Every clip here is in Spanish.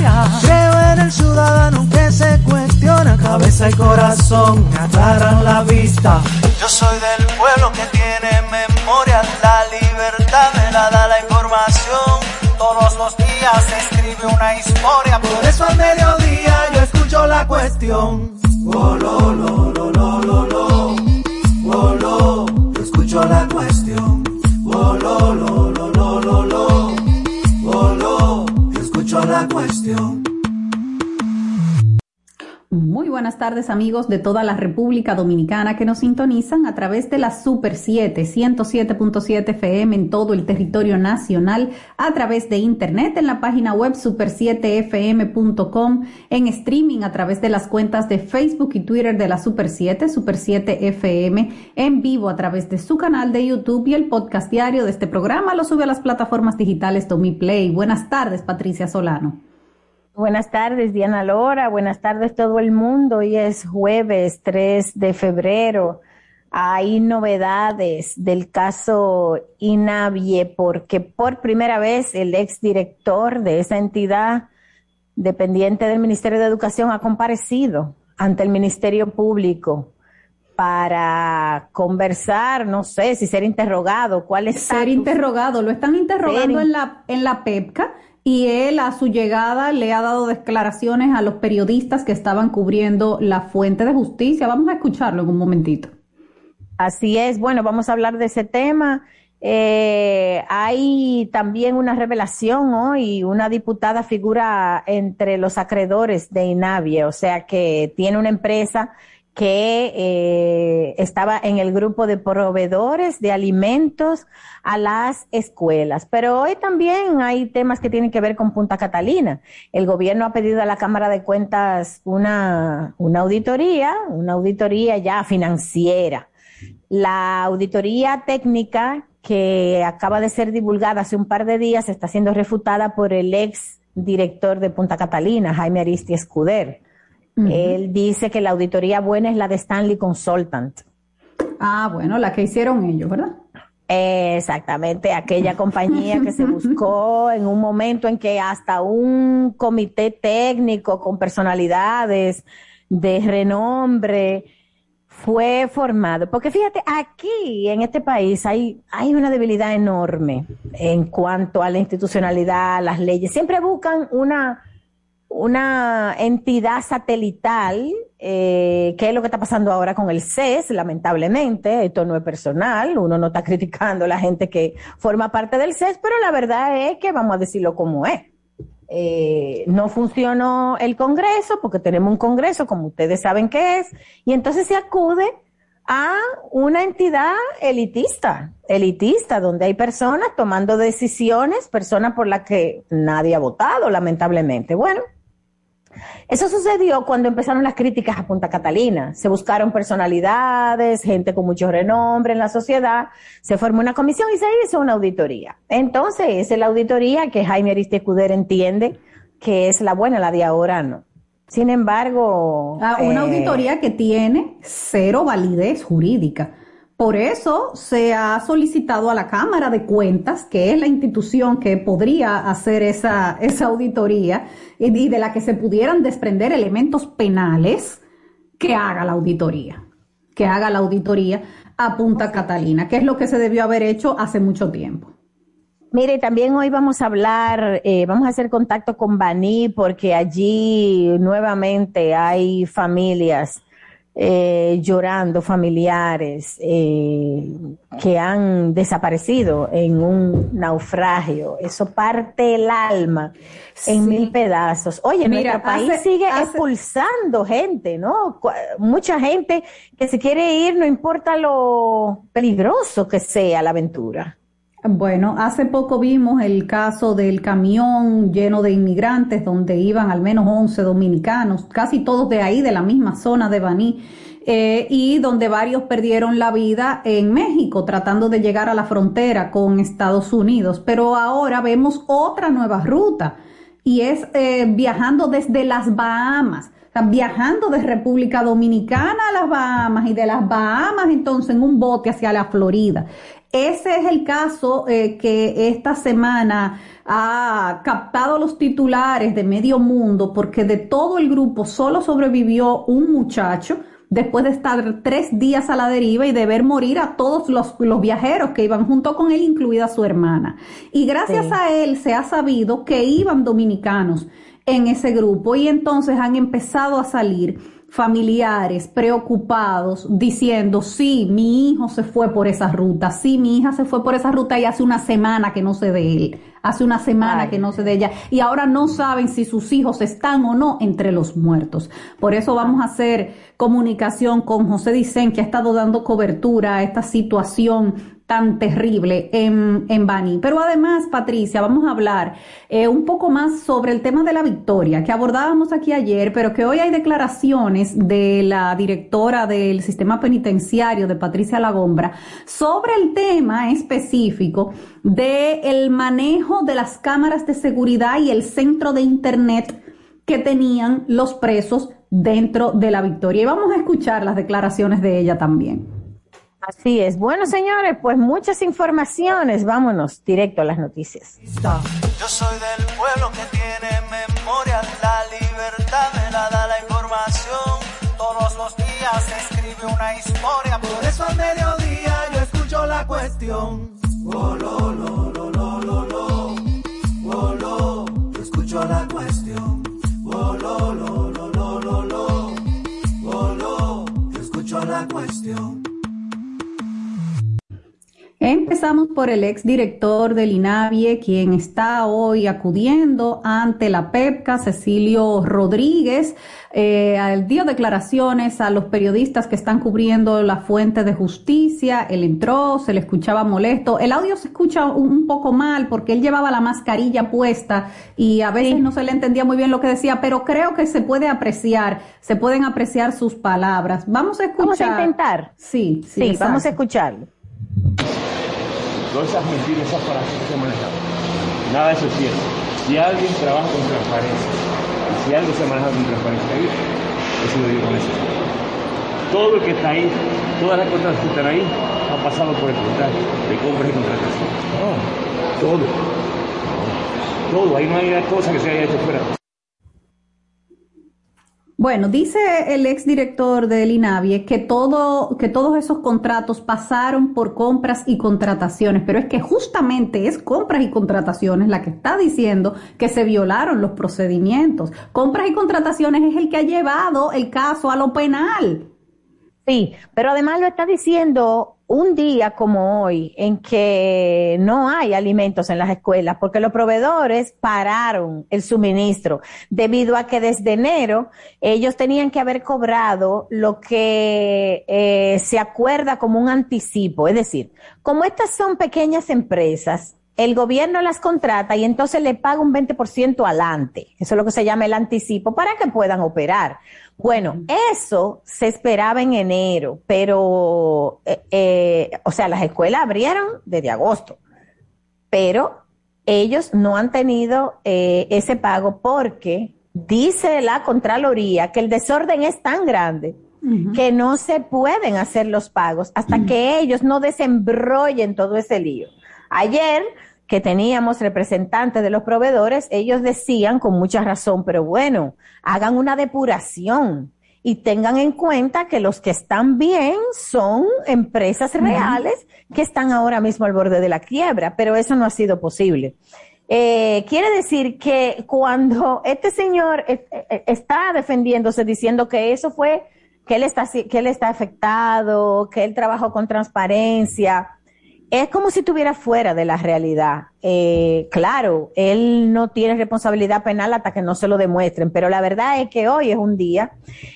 justicia. Creo en el ciudadano que se cuestiona, cabeza y corazón aclaran la vista. Yo soy del pueblo que tiene memoria, la libertad me la da la información. Todos los días se escribe una historia, por eso al mediodía yo escucho la cuestión. Oh. Oh, yo escucho la cuestión. La cuestión. Buenas tardes amigos de toda la República Dominicana que nos sintonizan a través de la Super 7, 107.7 FM en todo el territorio nacional, a través de internet en la página web super7fm.com, en streaming a través de las cuentas de Facebook y Twitter de la Super 7, Super 7 FM, en vivo a través de su canal de YouTube y el podcast diario de este programa lo sube a las plataformas digitales Play. Buenas tardes, Patricia Solano. Buenas tardes, Diana Lora. Buenas tardes, todo el mundo. Hoy es jueves 3 de febrero. Hay novedades del caso INAVIE porque por primera vez el exdirector de esa entidad dependiente del Ministerio de Educación ha comparecido ante el Ministerio Público para conversar, no sé si ser interrogado, cuál es ser interrogado, lo están interrogando en la en la PEPCA y él a su llegada le ha dado declaraciones a los periodistas que estaban cubriendo la fuente de justicia. Vamos a escucharlo en un momentito. Así es, bueno, vamos a hablar de ese tema. Eh, hay también una revelación hoy, una diputada figura entre los acreedores de INAVIE, o sea que tiene una empresa que eh, estaba en el grupo de proveedores de alimentos a las escuelas. Pero hoy también hay temas que tienen que ver con Punta Catalina. El gobierno ha pedido a la Cámara de Cuentas una, una auditoría, una auditoría ya financiera. La auditoría técnica que acaba de ser divulgada hace un par de días está siendo refutada por el ex director de Punta Catalina, Jaime Aristi Escuder. Él dice que la auditoría buena es la de Stanley Consultant. Ah, bueno, la que hicieron ellos, ¿verdad? Exactamente, aquella compañía que se buscó en un momento en que hasta un comité técnico con personalidades de renombre fue formado. Porque fíjate, aquí en este país hay, hay una debilidad enorme en cuanto a la institucionalidad, las leyes. Siempre buscan una, una entidad satelital, eh, que es lo que está pasando ahora con el CES, lamentablemente, esto no es personal, uno no está criticando a la gente que forma parte del CES, pero la verdad es que vamos a decirlo como es. Eh, no funcionó el Congreso porque tenemos un Congreso, como ustedes saben que es, y entonces se acude a una entidad elitista, elitista, donde hay personas tomando decisiones, personas por las que nadie ha votado, lamentablemente. Bueno, eso sucedió cuando empezaron las críticas a Punta Catalina. Se buscaron personalidades, gente con mucho renombre en la sociedad, se formó una comisión y se hizo una auditoría. Entonces, esa es la auditoría que Jaime Aristicuder entiende que es la buena, la de ahora no. Sin embargo... Ah, una eh, auditoría que tiene cero validez jurídica. Por eso se ha solicitado a la Cámara de Cuentas, que es la institución que podría hacer esa, esa auditoría y de la que se pudieran desprender elementos penales, que haga la auditoría, que haga la auditoría a Punta Catalina, que es lo que se debió haber hecho hace mucho tiempo. Mire, también hoy vamos a hablar, eh, vamos a hacer contacto con Baní porque allí nuevamente hay familias eh, llorando familiares eh, que han desaparecido en un naufragio. Eso parte el alma en mil pedazos. Oye, Mira, nuestro país sigue expulsando gente, ¿no? Mucha gente que se quiere ir, no importa lo peligroso que sea la aventura. Bueno, hace poco vimos el caso del camión lleno de inmigrantes donde iban al menos 11 dominicanos, casi todos de ahí, de la misma zona de Baní, eh, y donde varios perdieron la vida en México tratando de llegar a la frontera con Estados Unidos. Pero ahora vemos otra nueva ruta y es eh, viajando desde las Bahamas viajando de República Dominicana a las Bahamas y de las Bahamas entonces en un bote hacia la Florida. Ese es el caso eh, que esta semana ha captado los titulares de medio mundo porque de todo el grupo solo sobrevivió un muchacho después de estar tres días a la deriva y de ver morir a todos los, viajeros que iban junto con él, incluida su hermana. Y gracias a él se ha sabido que iban dominicanos en ese grupo y entonces han empezado a salir familiares preocupados diciendo, sí, mi hijo se fue por esa ruta, sí, mi hija se fue por esa ruta y hace una semana que no sé de él, hace una semana que no sé de ella y ahora no saben si sus hijos están o no entre los muertos. Por eso vamos a hacer comunicación con José Dicen, que ha estado dando cobertura a esta situación tan terrible en, en Bani. Pero además, Patricia, vamos a hablar eh, un poco más sobre el tema de la victoria que abordábamos aquí ayer, pero que hoy hay declaraciones de la directora del sistema penitenciario, de Patricia Lagombra, sobre el tema específico del el manejo de las cámaras de seguridad y el centro de Internet que tenían los presos dentro de la victoria. Y vamos a escuchar las declaraciones de ella también. Así es. Bueno, señores, pues muchas informaciones. Vámonos directo a las noticias. Yo soy del pueblo que tiene memoria. La libertad me la da la información. Todos los días se escribe una historia. Por eso al mediodía yo escucho la cuestión. Oh, lo, lo, lo, lo, lo, lo. Oh, lo, yo escucho la cuestión. Oh, lo, lo. Oh, lo, yo escucho la cuestión. Empezamos por el ex director del INAVIE, quien está hoy acudiendo ante la PEPCA, Cecilio Rodríguez, eh, dio declaraciones a los periodistas que están cubriendo la fuente de justicia. Él entró, se le escuchaba molesto. El audio se escucha un, poco mal porque él llevaba la mascarilla puesta y a veces no se le entendía muy bien lo que decía, pero creo que se puede apreciar, se pueden apreciar sus palabras. Vamos a escuchar. Vamos a intentar. Sí, sí, sí vamos a escucharlo. Todas esas mentiras, esas palabras que se manejan, nada de eso es cierto. Si alguien trabaja con transparencia, si algo se maneja con transparencia, eso lo digo con eso. Todo lo que está ahí, todas las cosas que están ahí, han pasado por el portal de compras y contrataciones. No, todo. Todo, ahí no hay una cosa que se haya hecho fuera. Bueno, dice el exdirector del INAVIE que todo, que todos esos contratos pasaron por compras y contrataciones, pero es que justamente es compras y contrataciones la que está diciendo que se violaron los procedimientos. Compras y contrataciones es el que ha llevado el caso a lo penal. Sí, pero además lo está diciendo un día como hoy en que no hay alimentos en las escuelas porque los proveedores pararon el suministro debido a que desde enero ellos tenían que haber cobrado lo que eh, se acuerda como un anticipo. Es decir, como estas son pequeñas empresas, el gobierno las contrata y entonces le paga un 20% adelante. Eso es lo que se llama el anticipo para que puedan operar. Bueno, eso se esperaba en enero, pero, eh, eh, o sea, las escuelas abrieron desde agosto, pero ellos no han tenido eh, ese pago porque dice la Contraloría que el desorden es tan grande que no se pueden hacer los pagos hasta que ellos no desembrollen todo ese lío. Ayer que teníamos representantes de los proveedores, ellos decían con mucha razón, pero bueno, hagan una depuración y tengan en cuenta que los que están bien son empresas reales que están ahora mismo al borde de la quiebra, pero eso no ha sido posible. Eh, quiere decir que cuando este señor eh, eh, está defendiéndose diciendo que eso fue, que él está, que él está afectado, que él trabajó con transparencia, es como si estuviera fuera de la realidad. Eh, claro, él no tiene responsabilidad penal hasta que no se lo demuestren, pero la verdad es que hoy es un día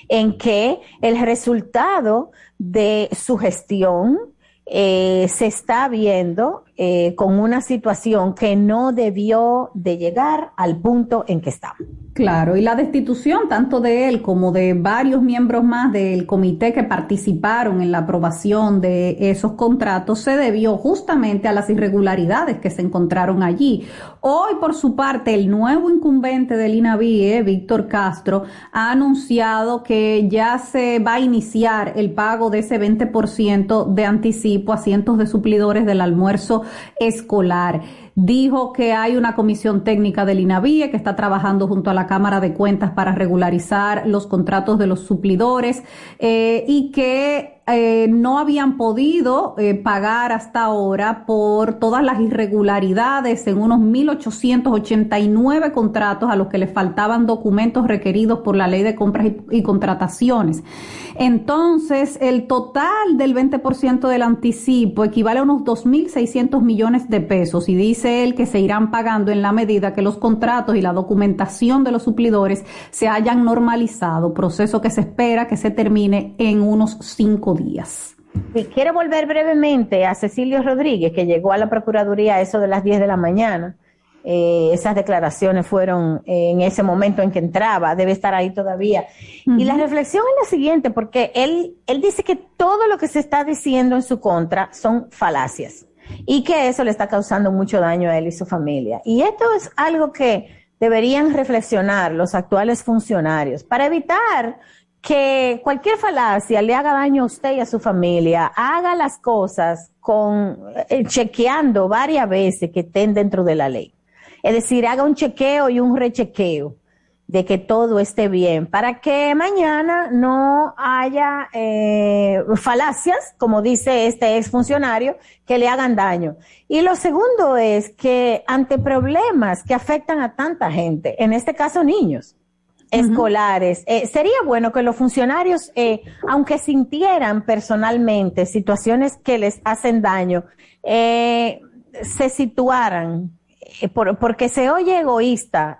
en que el resultado de su gestión eh, se está viendo eh, con una situación que no debió de llegar al punto en que estamos. Claro, y la destitución tanto de él como de varios miembros más del comité que participaron en la aprobación de esos contratos se debió justamente a las irregularidades que se encontraron allí. Hoy, por su parte, el nuevo incumbente del INAVIE, Víctor Castro, ha anunciado que ya se va a iniciar el pago de ese 20% de anticipo a cientos de suplidores del almuerzo escolar dijo que hay una comisión técnica del INAVIE que está trabajando junto a la Cámara de Cuentas para regularizar los contratos de los suplidores eh, y que eh, no habían podido eh, pagar hasta ahora por todas las irregularidades en unos 1.889 contratos a los que les faltaban documentos requeridos por la ley de compras y, contrataciones. Entonces, el total del 20% del anticipo equivale a unos 2.600 millones de pesos y dice él que se irán pagando en la medida que los contratos y la documentación de los suplidores se hayan normalizado, proceso que se espera que se termine en unos cinco días. quiero volver brevemente a Cecilio Rodríguez, que llegó a la Procuraduría a eso de las 10 de la mañana. Eh, esas declaraciones fueron en ese momento en que entraba, debe estar ahí todavía. Y la reflexión es la siguiente, porque él, él dice que todo lo que se está diciendo en su contra son falacias y que eso le está causando mucho daño a él y su familia. Y esto es algo que deberían reflexionar los actuales funcionarios para evitar que cualquier falacia le haga daño a usted y a su familia, haga las cosas con eh, chequeando varias veces que estén dentro de la ley. Es decir, haga un chequeo y un rechequeo de que todo esté bien, para que mañana no haya eh, falacias, como dice este exfuncionario, que le hagan daño. Y lo segundo es que ante problemas que afectan a tanta gente, en este caso niños, escolares. Eh, sería bueno que los funcionarios, eh, aunque sintieran personalmente situaciones que les hacen daño, eh, se situaran, porque se oye egoísta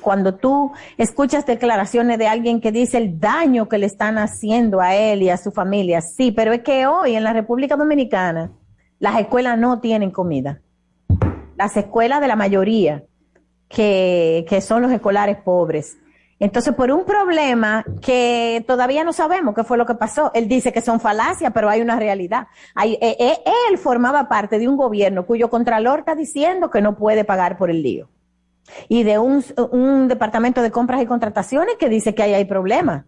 cuando tú escuchas declaraciones de alguien que dice el daño que le están haciendo a él y a su familia. Sí, pero es que hoy en la República Dominicana las escuelas no tienen comida. Las escuelas de la mayoría, que, que son los escolares pobres, entonces, por un problema que todavía no sabemos qué fue lo que pasó, él dice que son falacias, pero hay una realidad. Hay, eh, eh, él formaba parte de un gobierno cuyo contralor está diciendo que no puede pagar por el lío. Y de un, un departamento de compras y contrataciones que dice que ahí hay problemas.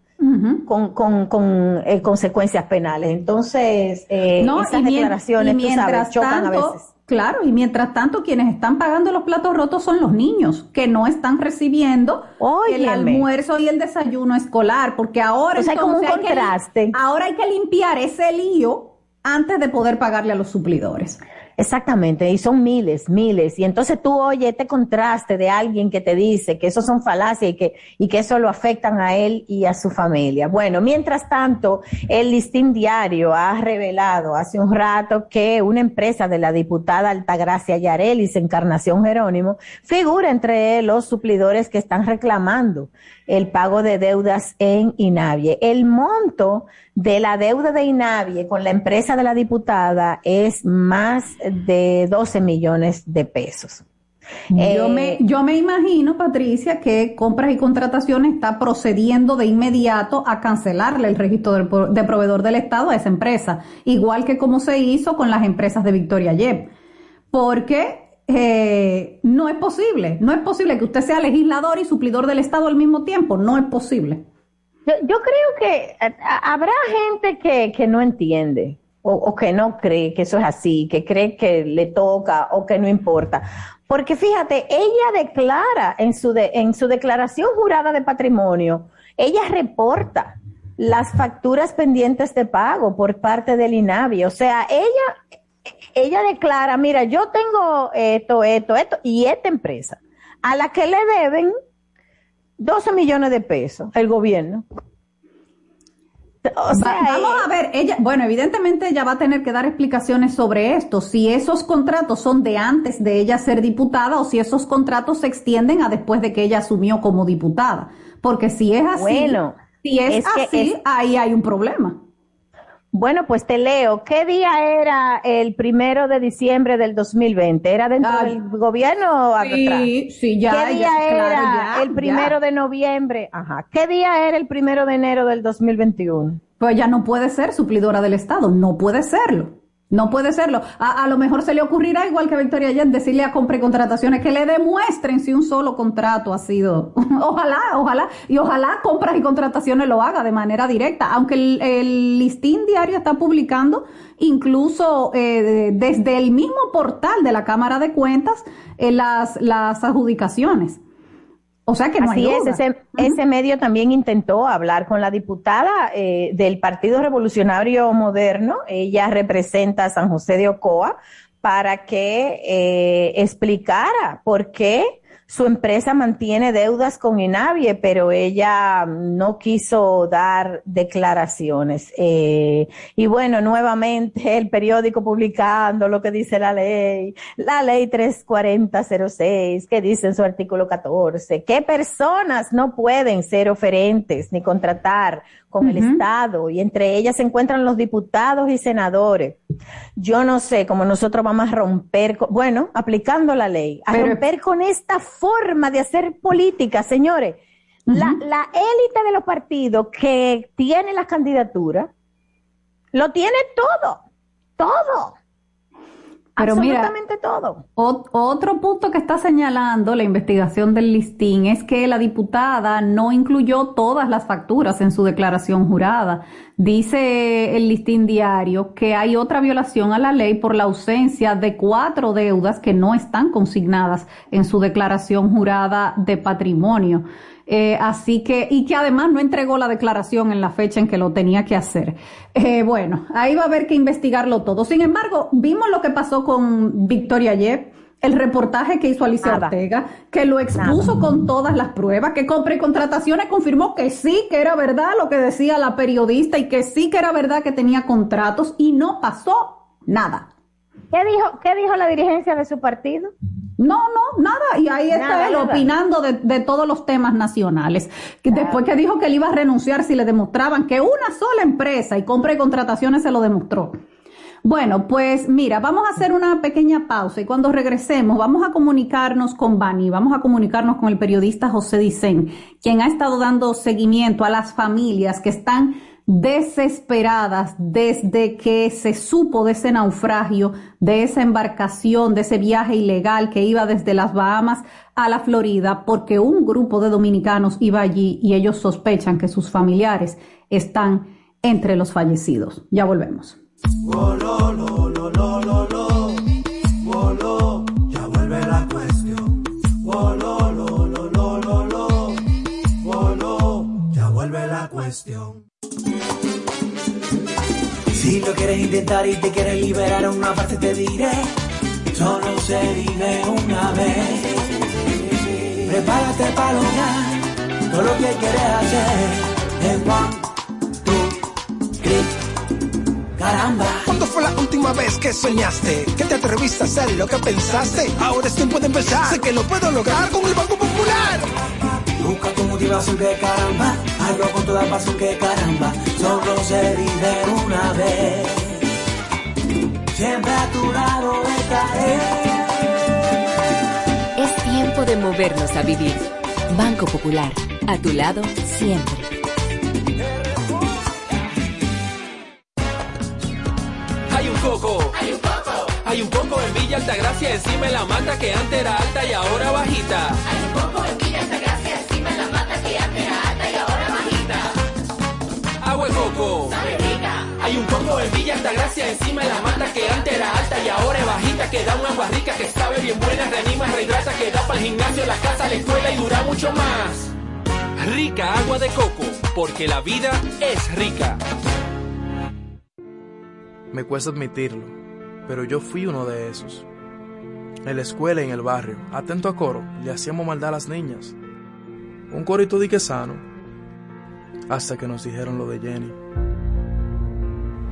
con, con, con eh, consecuencias penales. Entonces, eh, esas declaraciones, tú sabes, chocan a veces Claro, y mientras tanto quienes están pagando los platos rotos son los niños, que no están recibiendo el almuerzo y el desayuno escolar, porque ahora, hay, como un contraste. ahora hay que limpiar ese lío antes de poder pagarle a los suplidores. Exactamente, y son miles, miles. Y entonces tú oyes este contraste de alguien que te dice que eso son falacias y que, y que eso lo afectan a él y a su familia. Bueno, mientras tanto, el listín diario ha revelado hace un rato que una empresa de la diputada Altagracia Yarelis, Encarnación Jerónimo, figura entre los suplidores que están reclamando el pago de deudas en INAVIE. El monto de la deuda de INAVIE con la empresa de la diputada es más de 12 millones de pesos. Yo, me, eh, yo me imagino, Patricia, que compras y contrataciones está procediendo de inmediato a cancelarle el registro de, proveedor del Estado a esa empresa, igual que como se hizo con las empresas de Victoria Yep. Porque eh, no es posible, no es posible que usted sea legislador y suplidor del Estado al mismo tiempo, no es posible. Yo, creo que eh, habrá gente que, que no entiende o, que no cree que eso es así, que cree que le toca o que no importa. Porque fíjate, ella declara en su, en su declaración jurada de patrimonio, ella reporta las facturas pendientes de pago por parte del INAVI. O sea, ella ella declara, mira, yo tengo esto, esto, esto, y esta empresa, a la que le deben 12 millones de pesos el gobierno. vamos a ver, ella, bueno, evidentemente ella va a tener que dar explicaciones sobre esto, si esos contratos son de antes de ella ser diputada o si esos contratos se extienden a después de que ella asumió como diputada, porque si es así, si es, así, ahí hay un problema. Bueno, pues te leo. ¿Qué día era el primero de diciembre del 2020? ¿Era dentro ah, del gobierno o sí, Sí, ya. ¿Qué día era el primero de noviembre? Ajá. ¿Qué día era el primero de enero del 2021? Pues ya no puede ser suplidora del Estado, no puede serlo. No puede serlo. A, lo mejor se le ocurrirá, igual que Victoria ayer, decirle a compre contrataciones que le demuestren si un solo contrato ha sido. ojalá, ojalá. Y ojalá compras y contrataciones lo haga de manera directa. Aunque el, listín diario está publicando incluso eh, desde el mismo portal de la Cámara de Cuentas eh, las, las adjudicaciones. O sea que no Así es, ese, medio también intentó hablar con la diputada eh, del Partido Revolucionario Moderno, ella representa a San José de Ocoa, para que eh, explicara por qué su empresa mantiene deudas con Inavie, pero ella no quiso dar declaraciones. Eh, y bueno, nuevamente el periódico publicando lo que dice la ley, la ley 34006, que dice en su artículo 14, que personas no pueden ser oferentes ni contratar con el Estado y entre ellas se encuentran los diputados y senadores. Yo no sé cómo nosotros vamos a romper, bueno, aplicando la ley, a romper con esta forma de hacer política, señores. La, la élite de los partidos que tiene las candidaturas lo tiene todo, todo. Pero Absolutamente todo. otro punto que está señalando la investigación del listín es que la diputada no incluyó todas las facturas en su declaración jurada. Dice el listín diario que hay otra violación a la ley por la ausencia de cuatro deudas que no están consignadas en su declaración jurada de patrimonio. Eh, así que, y que además no entregó la declaración en la fecha en que lo tenía que hacer. Eh, bueno, ahí va a haber que investigarlo todo. Sin embargo, vimos lo que pasó con Victoria ayer el reportaje que hizo Alicia Ortega, que lo expuso con todas las pruebas, que compre contrataciones confirmó que sí, que era verdad lo que decía la periodista y que sí que era verdad que tenía contratos y no pasó nada. ¿Qué dijo, qué dijo la dirigencia de su partido? No, no, nada. Y ahí está él opinando de, todos los temas nacionales. Después que dijo que él iba a renunciar si le demostraban que una sola empresa y compra y contrataciones se lo demostró. Bueno, pues mira, vamos a hacer una pequeña pausa y cuando regresemos vamos a comunicarnos con Bani, vamos a comunicarnos con el periodista José Dicen, quien ha estado dando seguimiento a las familias que están desesperadas desde que se supo de ese naufragio, de esa embarcación, de ese viaje ilegal que iba desde las Bahamas a la Florida, porque un grupo de dominicanos iba allí y ellos sospechan que sus familiares están entre los fallecidos. Ya volvemos. Si lo quieres intentar y te quieres liberar, una parte te diré. Solo se vive una vez. Prepárate para lograr todo lo que quieres hacer. En one, two, three. Caramba. ¿Cuándo fue la última vez que soñaste? Que te atreviste a hacer lo que pensaste. Ahora es tiempo de empezar. Sé que lo puedo lograr con el Banco Popular. Busca tu motivación que caramba Hazlo con toda pasión que caramba, solo se vive una vez. Siempre a tu lado estaré. Es tiempo de movernos a vivir. Banco Popular, a tu lado siempre. Hay un coco. Hay un coco. Hay un coco en Villa Altagracia, encima de la mata que antes era alta y encima de la mata que antes era alta y ahora es bajita. Que da un agua rica que sabe bien buena, reanima, rehidrata, que da para el gimnasio, la casa, la escuela y dura mucho más. Rica agua de coco, porque la vida es rica. Me cuesta admitirlo, pero yo fui uno de esos. En la escuela y en el barrio, atento a coro, le hacíamos maldad a las niñas. Un corito dique sano, hasta que nos dijeron lo de Jenny.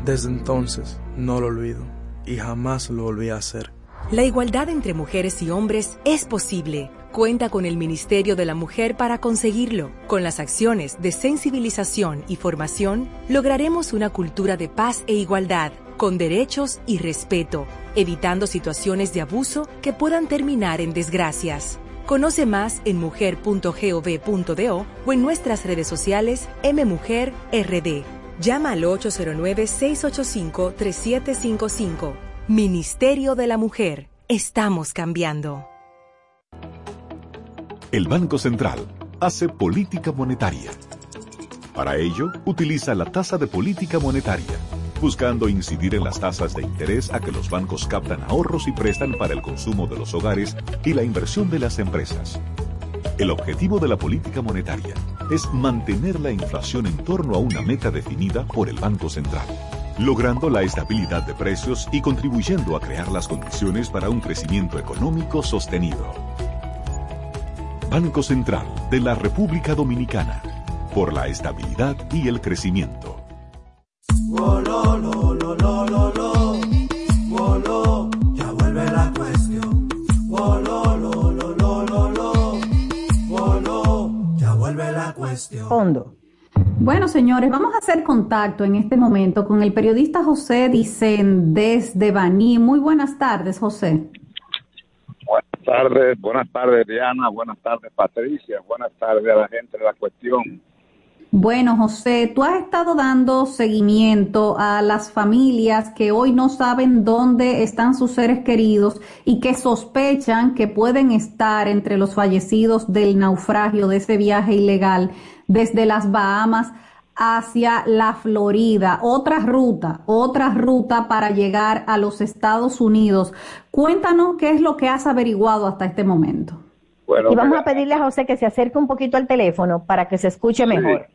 Desde entonces no lo olvido y jamás lo volví a hacer. La igualdad entre mujeres y hombres es posible cuenta con el Ministerio de la Mujer para conseguirlo. Con las acciones de sensibilización y formación, lograremos una cultura de paz e igualdad, con derechos y respeto, evitando situaciones de abuso que puedan terminar en desgracias. Conoce más en mujer.gov.do o en nuestras redes sociales mmujerrd. Llama al 809-685-3755. Ministerio de la Mujer. Estamos cambiando. El Banco Central hace política monetaria. Para ello, utiliza la tasa de política monetaria, buscando incidir en las tasas de interés a que los bancos captan ahorros y prestan para el consumo de los hogares y la inversión de las empresas. El objetivo de la política monetaria es mantener la inflación en torno a una meta definida por el Banco Central, logrando la estabilidad de precios y contribuyendo a crear las condiciones para un crecimiento económico sostenido. Banco Central de la República Dominicana, por la estabilidad y el crecimiento. Vuelve la cuestión. Fondo. Bueno, señores, vamos a hacer contacto en este momento con el periodista José Dicen desde Baní. Muy buenas tardes, José. Buenas tardes, buenas tardes Diana, buenas tardes Patricia, buenas tardes a la gente de la cuestión. Bueno, José, tú has estado dando seguimiento a las familias que hoy no saben dónde están sus seres queridos y que sospechan que pueden estar entre los fallecidos del naufragio de ese viaje ilegal desde las Bahamas hacia la Florida, otra ruta, otra ruta para llegar a los Estados Unidos. Cuéntanos qué es lo que has averiguado hasta este momento. y vamos a pedirle a José que se acerque un poquito al teléfono para que se escuche mejor.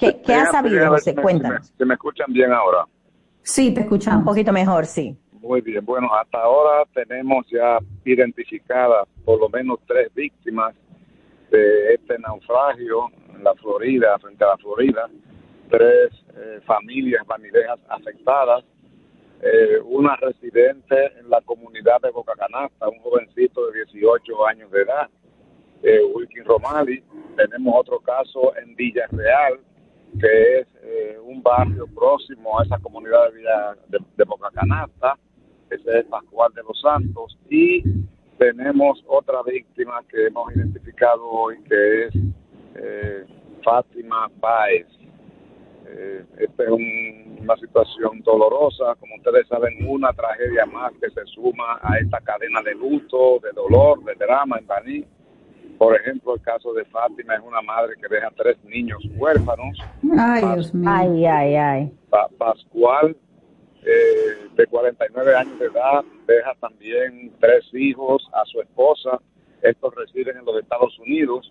¿Qué, has sabido, José? Cuéntanos. ¿Se me escuchan bien ahora? Sí, te escuchamos. Un poquito mejor, sí. Muy bien. Bueno, hasta ahora tenemos ya identificadas por lo menos tres víctimas de este naufragio en la Florida, frente a la Florida. Tres eh, familias vanidejas afectadas. Eh, una residente en la comunidad de Boca Canasta, un jovencito de 18 años de edad, eh, Wilkin Romali. Tenemos otro caso en Villarreal, que es eh, un barrio próximo a esa comunidad de, Villa, de, Boca Canasta, ese es Pascual de los Santos, y tenemos otra víctima que hemos identificado hoy, que es eh, Fátima Páez. Eh, esta es una situación dolorosa, como ustedes saben, una tragedia más que se suma a esta cadena de luto, de dolor, de drama en Baní por ejemplo, el caso de Fátima es una madre que deja tres niños huérfanos. Ay, Dios mío. Ay, ay, ay. Pascual, eh, de 49 años de edad, deja también tres hijos a su esposa. Estos residen en los Estados Unidos.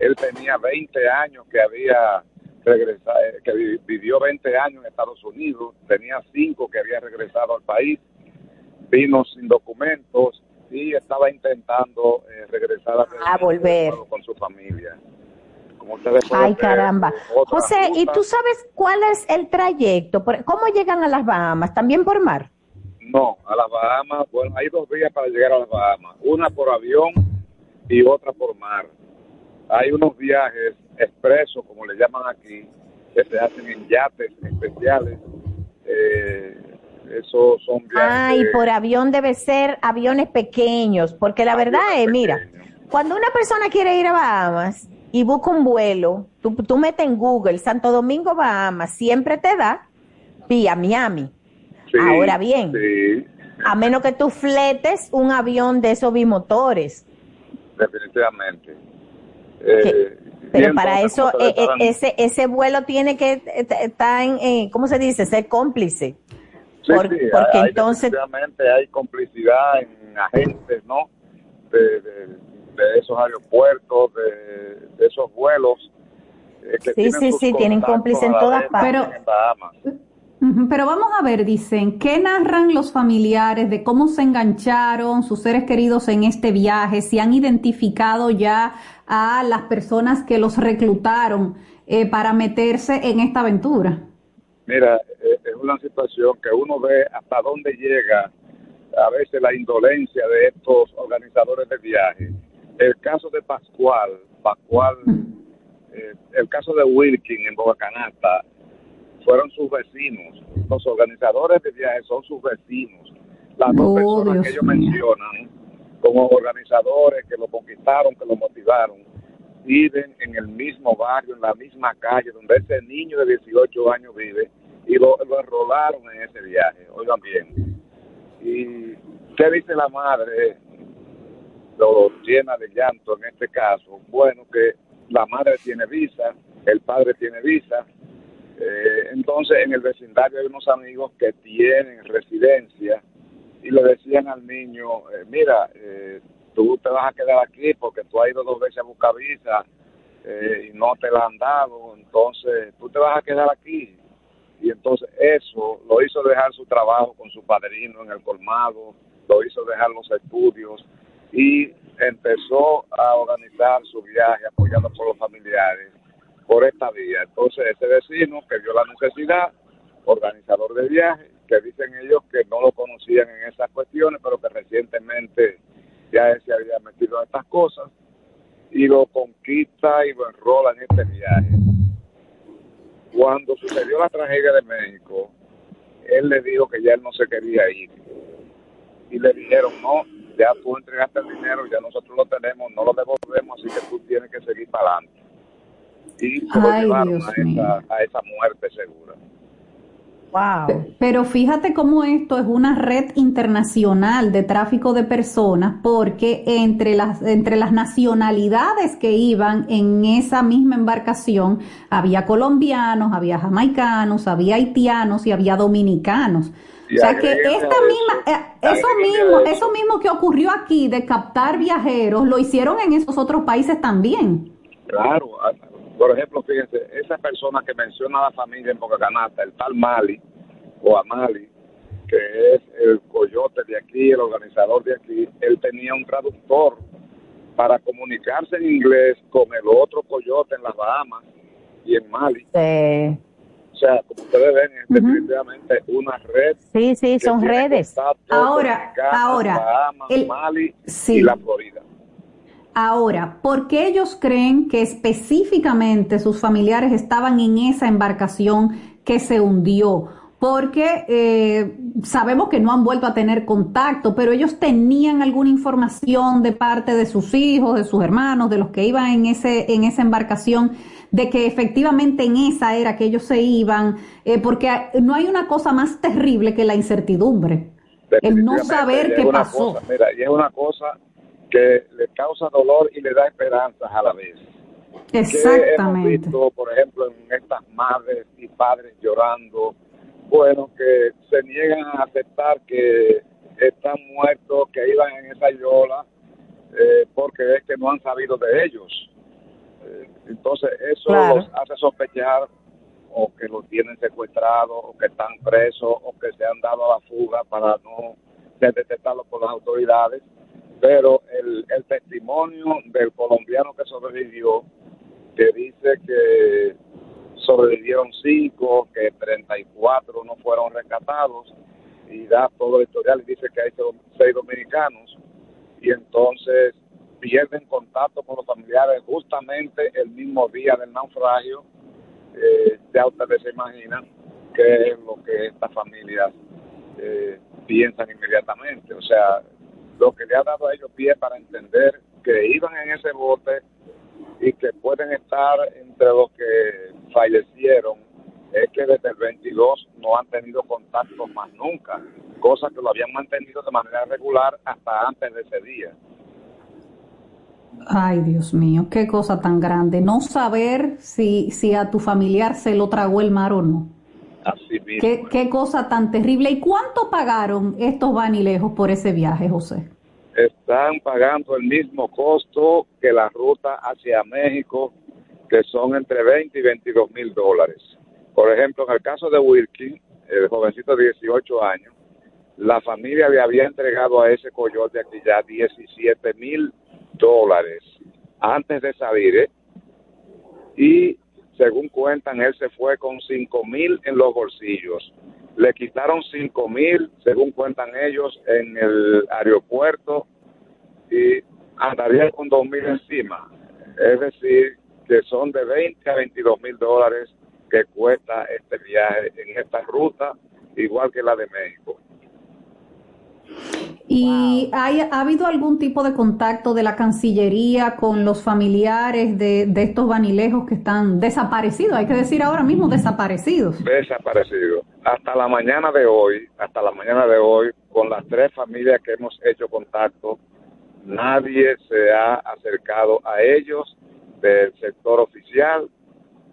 Él tenía 20 años que había regresado, eh, que vivió 20 años en Estados Unidos. Tenía cinco que había regresado al país. Vino sin documentos y estaba intentando eh, regresar a, volver con su familia. Ay, caramba. José, ¿y tú sabes cuál es el trayecto? ¿Cómo llegan a las Bahamas? ¿También por mar? No, a las Bahamas, bueno, hay dos vías para llegar a las Bahamas. Una por avión y otra por mar. Hay unos viajes expresos, como le llaman aquí, que se hacen en yates especiales. Eh, eso son Ay, por avión debe ser aviones pequeños, porque la verdad es, mira, cuando una persona quiere ir a Bahamas y busca un vuelo, tú, tú metes en Google Santo Domingo, Bahamas, siempre te da vía Miami. Ahora bien, a menos que tú fletes un avión de esos bimotores. Definitivamente. Eh, pero para eso eh, eh, ese ese vuelo tiene que estar en, ¿cómo se dice? Ser cómplice. Sí, porque hay, entonces... hay complicidad en agentes, ¿no? De, de, esos aeropuertos, de, esos vuelos. Eh, sí, sí, sí, tienen cómplices en todas partes. Pero, pero vamos a ver, dicen, ¿qué narran los familiares de cómo se engancharon sus seres queridos en este viaje? ¿Si han identificado ya a las personas que los reclutaron eh, para meterse en esta aventura? Mira, es una situación que uno ve hasta dónde llega a veces la indolencia de estos organizadores de viajes. el caso de Pascual, Pascual, eh, el caso de Wilkin en Bogacanata, fueron sus vecinos. Los organizadores de viajes son sus vecinos. Las dos Oh, personas Dios que ellos mencionan como organizadores que lo conquistaron, que lo motivaron, viven en el mismo barrio, en la misma calle donde ese niño de 18 años vive y lo, lo enrolaron en ese viaje. Oigan bien. ¿Y qué dice la madre? Lo llena de llanto en este caso. Bueno, que la madre tiene visa, el padre tiene visa. Eh, entonces, en el vecindario hay unos amigos que tienen residencia y le decían al niño, eh, mira, eh, tú te vas a quedar aquí porque tú has ido dos veces a buscar visa eh, y no te la han dado, entonces tú te vas a quedar aquí. Y entonces eso lo hizo dejar su trabajo con su padrino en el colmado, lo hizo dejar los estudios y empezó a organizar su viaje apoyado por los familiares por esta vía. Entonces ese vecino que vio la necesidad, organizador de viaje, que dicen ellos que no lo conocían en esas cuestiones, pero que recientemente ya se había metido en estas cosas, y lo conquista y lo enrola en este viaje. Cuando sucedió la tragedia de México, él le dijo que ya él no se quería ir. Y le dijeron, no, ya tú entregaste el dinero, ya nosotros lo tenemos, no lo devolvemos, así que tú tienes que seguir para adelante. Y se lo Ay, llevaron a esa, a esa muerte segura. Wow. Pero fíjate cómo esto es una red internacional de tráfico de personas, porque entre las, entre las nacionalidades que iban en esa misma embarcación había colombianos, había jamaicanos, había haitianos y había dominicanos. Y o sea que esta misma, eso, eh, eso agréguenle mismo, eso. eso mismo que ocurrió aquí de captar viajeros, lo hicieron en esos otros países también. Claro, por ejemplo, fíjense, esa persona que menciona a la familia en Bocacanata, el tal Mali o Amali, que es el coyote de aquí, el organizador de aquí, él tenía un traductor para comunicarse en inglés con el otro coyote en las Bahamas y en Mali. Sí, O sea, como ustedes ven, es definitivamente una red. sí, sí, son redes. Ahora, ahora, Bahamas, el- Mali sí. y la Florida. Ahora, ¿por qué ellos creen que específicamente sus familiares estaban en esa embarcación que se hundió? Porque eh, sabemos que no han vuelto a tener contacto, pero ellos tenían alguna información de parte de sus hijos, de sus hermanos, de los que iban en ese en esa embarcación, de que efectivamente en esa era que ellos se iban, eh, porque no hay una cosa más terrible que la incertidumbre, el no saber qué pasó. cosa, mira, y es una cosa que le causa dolor y le da esperanzas a la vez. Que hemos Exactamente. visto, por ejemplo, en estas madres y padres llorando, bueno, que se niegan a aceptar que están muertos, que iban en esa yola, eh, porque es que no han sabido de ellos. Eh, entonces, eso Claro. los hace sospechar o que los tienen secuestrados, o que están presos, o que se han dado a la fuga para no ser detectados por las autoridades. Pero el, el testimonio del colombiano que sobrevivió, que dice que sobrevivieron cinco, que 34 no fueron rescatados, y da todo el historial y dice que hay seis dominicanos, y entonces pierden contacto con los familiares justamente el mismo día del naufragio. Eh, ya ustedes se imaginan qué es lo que estas familias eh, piensan inmediatamente. O sea, lo que le ha dado a ellos pie para entender que iban en ese bote y que pueden estar entre los que fallecieron es que desde el 22 no han tenido contacto más nunca, cosa que lo habían mantenido de manera regular hasta antes de ese día. Ay, Dios mío, qué cosa tan grande. No saber si, si a tu familiar se lo tragó el mar o no. Así mismo. Qué, qué cosa tan terrible. ¿Y cuánto pagaron estos vanilejos por ese viaje, José? Están pagando el mismo costo que la ruta hacia México, que son entre 20 y 22 mil dólares. Por ejemplo, en el caso de Wilkin, el jovencito de 18 años, la familia le había entregado a ese coyote aquí ya 17 mil dólares antes de salir, ¿eh? Y según cuentan, él se fue con 5 mil en los bolsillos. Le quitaron 5 mil, según cuentan ellos, en el aeropuerto y andarían con dos mil encima. Es decir, que son de 20 a 22 mil dólares que cuesta este viaje en esta ruta, igual que la de México. ¿Y hay, ha habido algún tipo de contacto de la Cancillería con los familiares de, de estos vanilejos que están desaparecidos? Hay que decir ahora mismo desaparecidos. Desaparecidos. Hasta la mañana de hoy, hasta la mañana de hoy, con las tres familias que hemos hecho contacto, nadie se ha acercado a ellos del sector oficial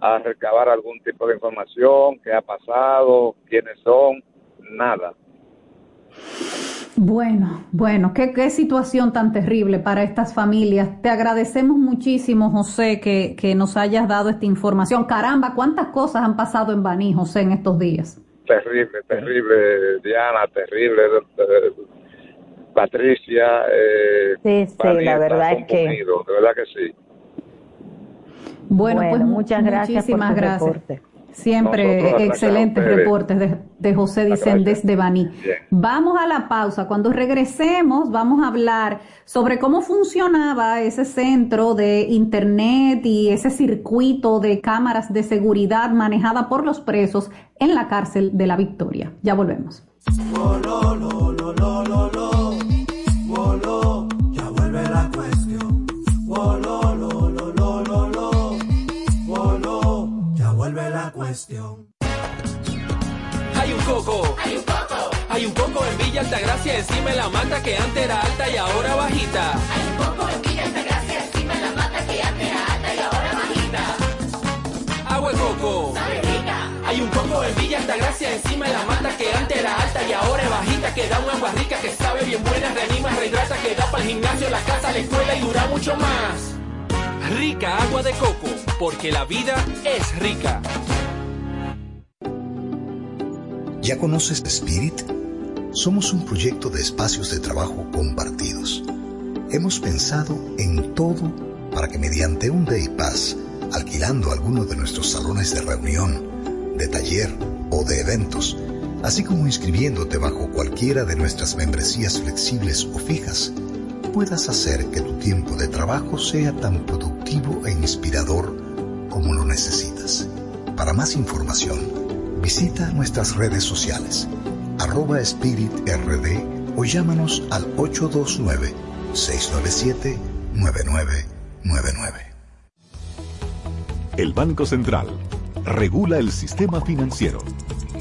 a recabar algún tipo de información, qué ha pasado, quiénes son, nada. Bueno, bueno, qué, qué situación tan terrible para estas familias. Te agradecemos muchísimo, José, que, que nos hayas dado esta información. Caramba, cuántas cosas han pasado en Baní, José, en estos días. Terrible, terrible, Diana, terrible, eh, Patricia. Eh, sí, sí, Baní la verdad es que... conmovido, De verdad que sí. Bueno, Bueno, pues mu- muchas gracias por muchísimas tu gracias. reporte. Siempre excelentes reportes de, de José Dicen desde Baní. Bien. Vamos a la pausa. Cuando regresemos, vamos a hablar sobre cómo funcionaba ese centro de Internet y ese circuito de cámaras de seguridad manejada por los presos en la cárcel de la Victoria. Ya volvemos. Hay un coco. Hay un coco. Hay un coco en Villa Altagracia encima de la mata que antes era alta y ahora bajita. Hay un coco en Villa Altagracia encima de la mata que antes era alta y ahora bajita. Agua de coco. Hay un coco en Villa Altagracia encima de la mata que antes era alta y ahora es bajita. Que da un agua rica que sabe bien buena, reanima, rehidrata, que da para el gimnasio, la casa, la escuela y dura mucho más. Rica agua de coco, porque la vida es rica. ¿Ya conoces Spirit? Somos un proyecto de espacios de trabajo compartidos. Hemos pensado en todo para que mediante un Day Pass, alquilando alguno de nuestros salones de reunión, de taller o de eventos, así como inscribiéndote bajo cualquiera de nuestras membresías flexibles o fijas, puedas hacer que tu tiempo de trabajo sea tan productivo e inspirador como lo necesitas. Para más información, visita nuestras redes sociales, arroba Spirit RD o llámanos al 829-697-9999. El Banco Central regula el sistema financiero,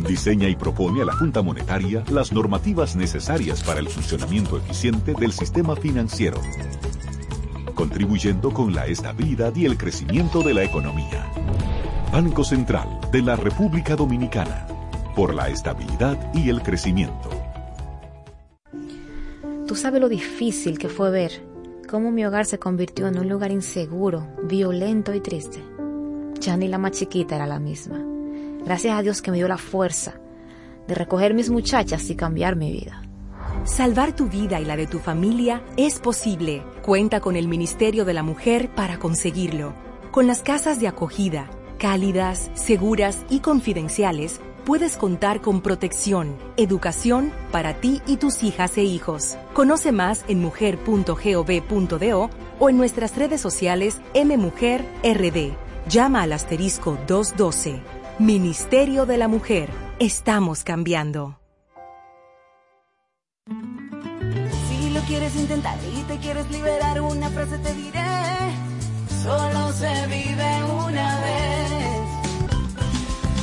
diseña y propone a la Junta Monetaria las normativas necesarias para el funcionamiento eficiente del sistema financiero, contribuyendo con la estabilidad y el crecimiento de la economía. Banco Central de la República Dominicana, por la estabilidad y el crecimiento. Tú sabes lo difícil que fue ver cómo mi hogar se convirtió en un lugar inseguro, violento y triste. Ya ni la más chiquita era la misma. Gracias a Dios que me dio la fuerza de recoger mis muchachas y cambiar mi vida. Salvar tu vida y la de tu familia es posible. Cuenta con el Ministerio de la Mujer para conseguirlo. Con las casas de acogida, cálidas, seguras y confidenciales, puedes contar con protección, educación para ti y tus hijas e hijos. Conoce más en mujer.gov.do o en nuestras redes sociales MMujerRD. Llama al asterisco 212. Ministerio de la Mujer. Estamos cambiando. Si lo quieres intentar y te quieres liberar, una frase te diré. Solo se vive una vez.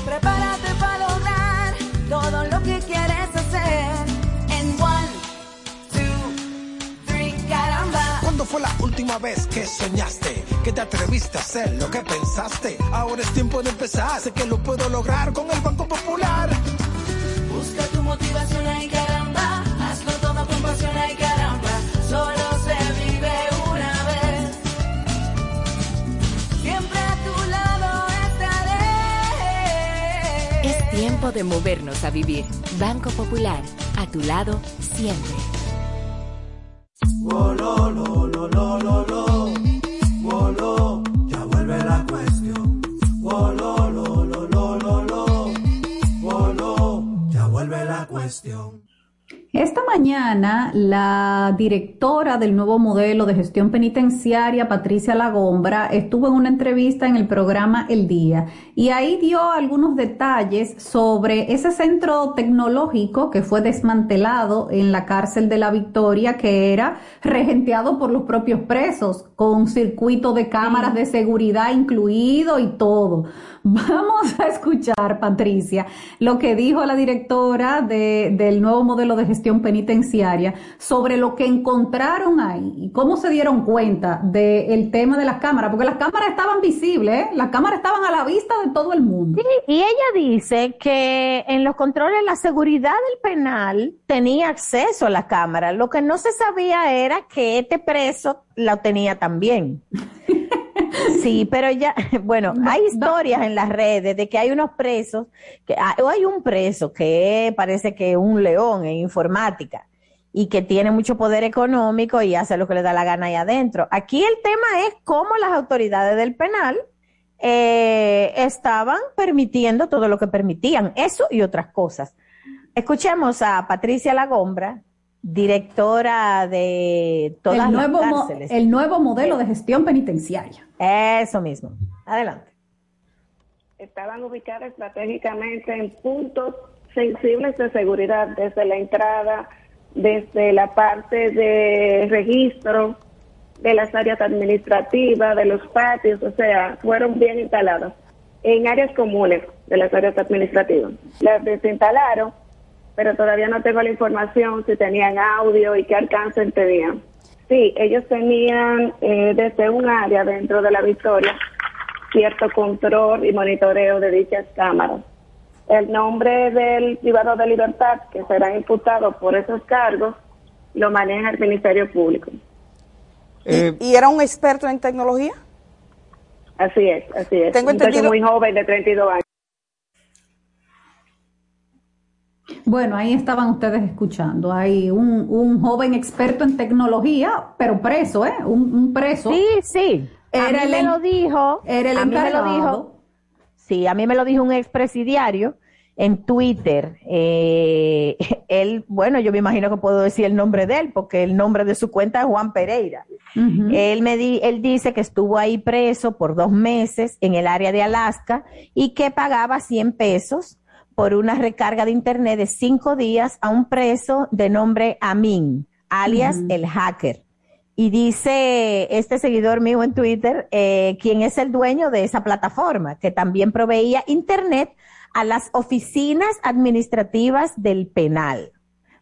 Prepárate para lograr todo lo que quieres hacer. En one, two, three, caramba. ¿Cuándo fue la última vez que soñaste? Que te atreviste a hacer lo que pensaste. Ahora es tiempo de empezar. Sé que lo puedo lograr con el Banco Popular. Busca tu de movernos a vivir. Banco Popular, a tu lado siempre. Lo, lo, lo, lo, mañana la directora del nuevo modelo de gestión penitenciaria, Patricia Lagombra, estuvo en una entrevista en el programa El Día y ahí dio algunos detalles sobre ese centro tecnológico que fue desmantelado en la cárcel de la Victoria, que era regenteado por los propios presos, con circuito de cámaras de seguridad incluido y todo. Vamos a escuchar, Patricia, lo que dijo la directora de, del nuevo modelo de gestión penitenciaria sobre lo que encontraron ahí y cómo se dieron cuenta del tema de las cámaras, porque las cámaras estaban visibles, ¿eh? las cámaras estaban a la vista de todo el mundo. Sí, y ella dice que en los controles la seguridad del penal tenía acceso a la cámara. Lo que no se sabía era que este preso la tenía también. Sí, pero ya, bueno, hay historias en las redes de que hay unos presos, que o hay un preso que parece que es un león en informática y que tiene mucho poder económico y hace lo que le da la gana ahí adentro. Aquí el tema es cómo las autoridades del penal eh, estaban permitiendo todo lo que permitían, eso y otras cosas. Escuchemos a Patricia Lagombra, directora de todas el las cárceles. el nuevo modelo de gestión penitenciaria. Eso mismo. Adelante. Estaban ubicadas estratégicamente en puntos sensibles de seguridad, desde la entrada, desde la parte de registro, de las áreas administrativas, de los patios, o sea, fueron bien instaladas en áreas comunes de las áreas administrativas. Las desinstalaron, pero todavía no tengo la información si tenían audio y qué alcance tenían. Sí, ellos tenían eh, desde un área dentro de la Victoria cierto control y monitoreo de dichas cámaras. El nombre del privado de libertad que será imputado por esos cargos lo maneja el Ministerio Público. ¿Y era un experto en tecnología? Así es, así es. Tengo un entendido- muy joven de 32 años. Bueno, ahí estaban ustedes escuchando. Hay un, un joven experto en tecnología, pero preso, ¿eh? Un, un preso. Sí, sí. Era a mí el me lo dijo. era el a mí me lo dijo. Sí, a mí me lo dijo un expresidiario en Twitter. Eh, él, bueno, yo me imagino que puedo decir el nombre de él, porque el nombre de su cuenta es Juan Pereira. Él me di, él dice que estuvo ahí preso por dos meses en el área de Alaska y que pagaba 100 pesos por una recarga de internet de cinco días a un preso de nombre Amin, alias el hacker. Y dice este seguidor mío en Twitter, eh, quién es el dueño de esa plataforma, que también proveía internet a las oficinas administrativas del penal.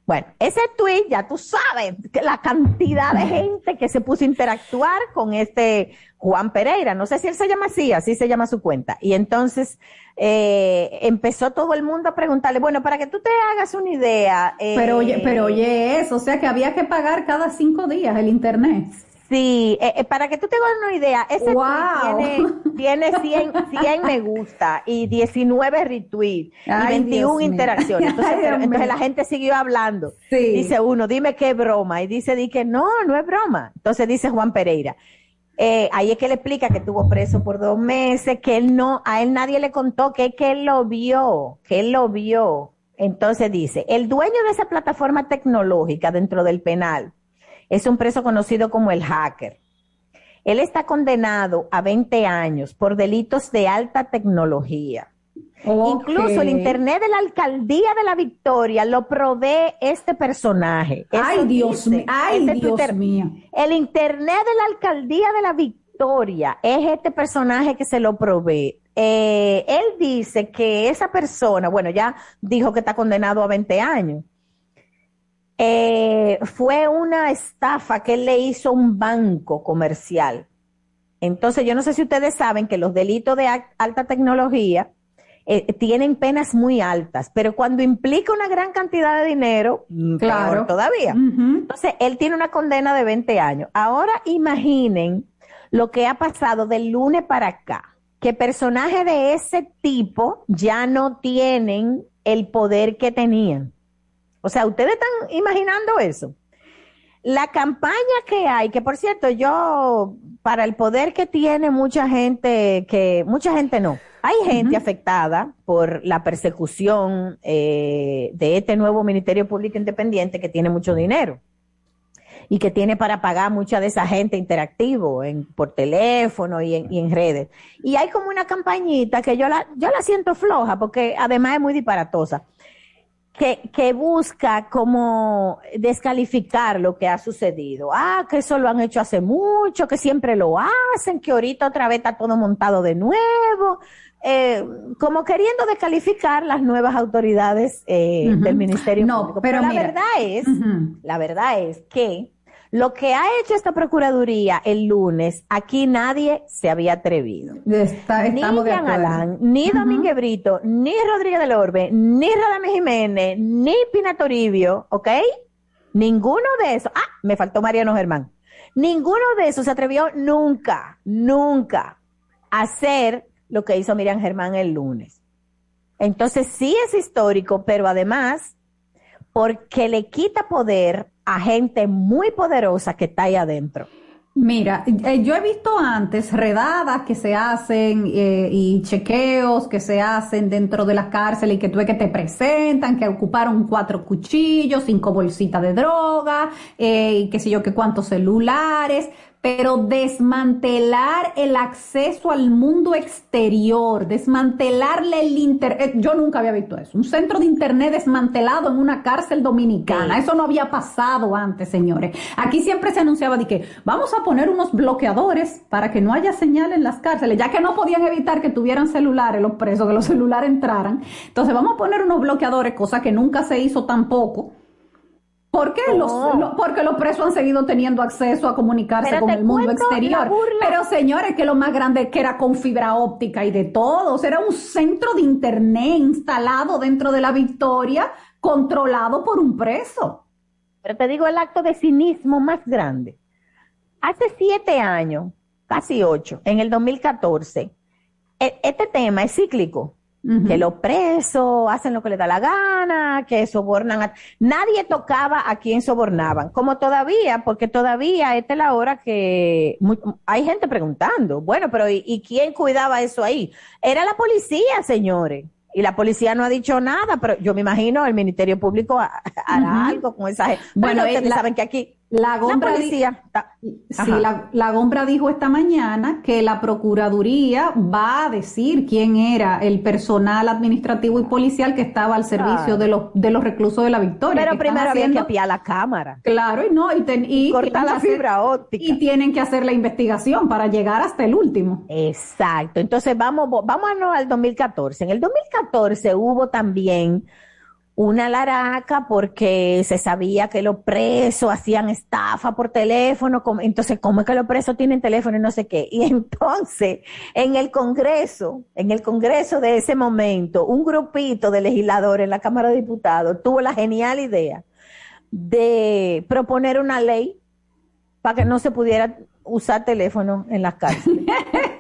Bueno, ese tweet ya tú sabes que la cantidad de gente que se puso a interactuar con este Juan Pereira. No sé si él se llama así, así se llama su cuenta. Y entonces eh, empezó todo el mundo a preguntarle, bueno, para que tú te hagas una idea. eh, Pero oye, pero oye eso, o sea que había que pagar cada cinco días el internet. Sí, eh, eh, para que tú te hagas una idea, ese Wow. tweet tiene, tiene 100, 100 me gusta y 19 retweets y Ay, 21 Dios mío. interacciones. Entonces, Ay, pero- Dios entonces la gente siguió hablando. Sí. Dice uno, dime qué broma. Y dice, di que no, no es broma. Entonces dice Juan Pereira. eh, ahí es que le explica que estuvo preso por dos meses, que él no, a él nadie le contó que, que él lo vio, que él lo vio. Entonces dice, el dueño de esa plataforma tecnológica dentro del penal es un preso conocido como el hacker. Él está condenado a 20 años por delitos de alta tecnología. Incluso el internet de la alcaldía de la Victoria lo provee este personaje. Eso Ay, Dios mío, ay, este Dios Twitter. mío. El internet de la alcaldía de la Victoria es este personaje que se lo provee. Eh, él dice que esa persona, bueno, ya dijo que está condenado a 20 años. Eh, fue una estafa que él le hizo a un banco comercial. Entonces, yo no sé si ustedes saben que los delitos de al- alta tecnología eh, tienen penas muy altas, pero cuando implica una gran cantidad de dinero, mm, Claro. peor todavía. Entonces, él tiene una condena de 20 años. Ahora imaginen lo que ha pasado del lunes para acá, que personajes de ese tipo ya no tienen el poder que tenían. O sea, ustedes están imaginando eso. La campaña que hay, que por cierto, yo, para el poder que tiene mucha gente, que mucha gente no, Hay gente afectada por la persecución eh, de este nuevo Ministerio Público Independiente que tiene mucho dinero y que tiene para pagar mucha de esa gente interactivo en, por teléfono y en, y en redes. Y hay como una campañita que yo la, yo la siento floja porque además es muy disparatosa que, que busca como descalificar lo que ha sucedido. Ah, que eso lo han hecho hace mucho, que siempre lo hacen, que ahorita otra vez está todo montado de nuevo. Eh, como queriendo descalificar las nuevas autoridades eh, del Ministerio No, Público. pero la mira. verdad es, la verdad es que lo que ha hecho esta Procuraduría el lunes, aquí nadie se había atrevido. Está- ni estamos acuerdo. Alain, ni Domínguez Brito, ni Rodríguez del Orbe, ni Radame Jiménez, ni Pina Toribio, ¿ok? Ninguno de esos. Ah, me faltó Mariano Germán. Ninguno de esos se atrevió nunca, nunca a hacer lo que hizo Miriam Germán el lunes. Entonces sí es histórico, pero además porque le quita poder a gente muy poderosa que está ahí adentro. Mira, eh, yo he visto antes redadas que se hacen eh, y chequeos que se hacen dentro de las cárceles y que tú que te presentan, que ocuparon cuatro cuchillos, cinco bolsitas de droga, eh, y qué sé yo, que cuántos celulares, pero desmantelar el acceso al mundo exterior, desmantelarle el internet, yo nunca había visto eso, un centro de internet desmantelado en una cárcel dominicana, eso no había pasado antes, señores. Aquí siempre se anunciaba de que vamos a poner unos bloqueadores para que no haya señal en las cárceles, ya que no podían evitar que tuvieran celulares los presos, que los celulares entraran. Entonces vamos a poner unos bloqueadores, cosa que nunca se hizo tampoco. ¿Por qué? Los, lo- porque los presos han seguido teniendo acceso a comunicarse Pero con el mundo exterior. Pero señores, que lo más grande es que era con fibra óptica y de todo. O sea, era un centro de internet instalado dentro de la Victoria, controlado por un preso. Pero te digo el acto de cinismo más grande. Hace siete años, casi ocho, en el 2014, e- este tema es cíclico. Que los presos hacen lo que les da la gana, que sobornan a... Nadie tocaba a quien sobornaban, como todavía, porque todavía esta es la hora que hay gente preguntando, bueno, pero ¿y, y quién cuidaba eso ahí? Era la policía, señores. Y la policía no ha dicho nada, pero yo me imagino el Ministerio Público ha- hará algo con esa gente. Bueno, Bueno, ustedes la- saben que aquí La Gombra, sí, la, la Gombra dijo esta mañana que la Procuraduría va a decir quién era el personal administrativo y policial que estaba al servicio de los de los reclusos de la Victoria. Pero primero había que apiar la cámara. Claro, y no, y, ten- y Cortar tienen la que hacer- fibra óptica. Y tienen que hacer la investigación para llegar hasta el último. Exacto. Entonces vamos, vámonos al 2014. En el 2014 hubo también una laraca porque se sabía que los presos hacían estafa por teléfono. Entonces, ¿cómo es que los presos tienen teléfono y no sé qué? Y entonces, en el Congreso, en el Congreso de ese momento, un grupito de legisladores en la Cámara de Diputados tuvo la genial idea de proponer una ley para que no se pudiera usar teléfono en las cárceles.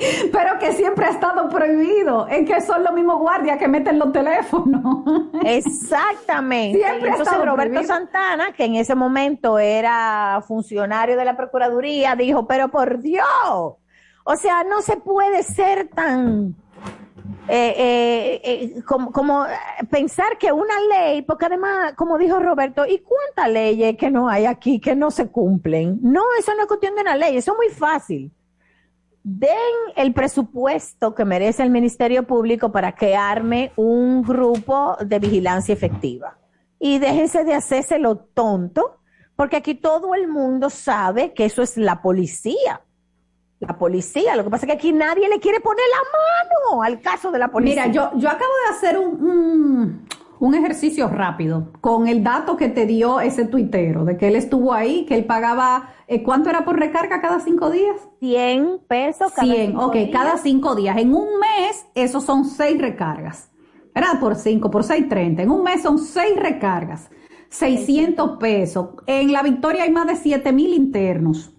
Pero que siempre ha estado prohibido. Es que son los mismos guardias que meten los teléfonos. Exactamente. Siempre ha Entonces estado Roberto prohibido. Santana, que en ese momento era funcionario de la Procuraduría, dijo, pero por Dios, o sea, no se puede ser tan... eh, eh, eh, como, como eh, pensar que una ley, porque además, como dijo Roberto, ¿y cuántas leyes que no hay aquí que no se cumplen? No, eso no es cuestión de una ley, eso es muy fácil. Den el presupuesto que merece el Ministerio Público para que arme un grupo de vigilancia efectiva. Y déjense de hacerse lo tonto, porque aquí todo el mundo sabe que eso es la policía. La policía. Lo que pasa es que aquí nadie le quiere poner la mano al caso de la policía. Mira, yo, yo acabo de hacer un, un, un ejercicio rápido con el dato que te dio ese tuitero, de que él estuvo ahí, que él pagaba, eh, ¿cuánto era por recarga cada cinco días? 100 pesos cada 100, cinco ok, días. cada cinco días. En un mes, esos son seis recargas. ¿Verdad? Por cinco, por seis, treinta. En un mes son seis recargas. 600 pesos. En la Victoria hay más de 7 mil internos.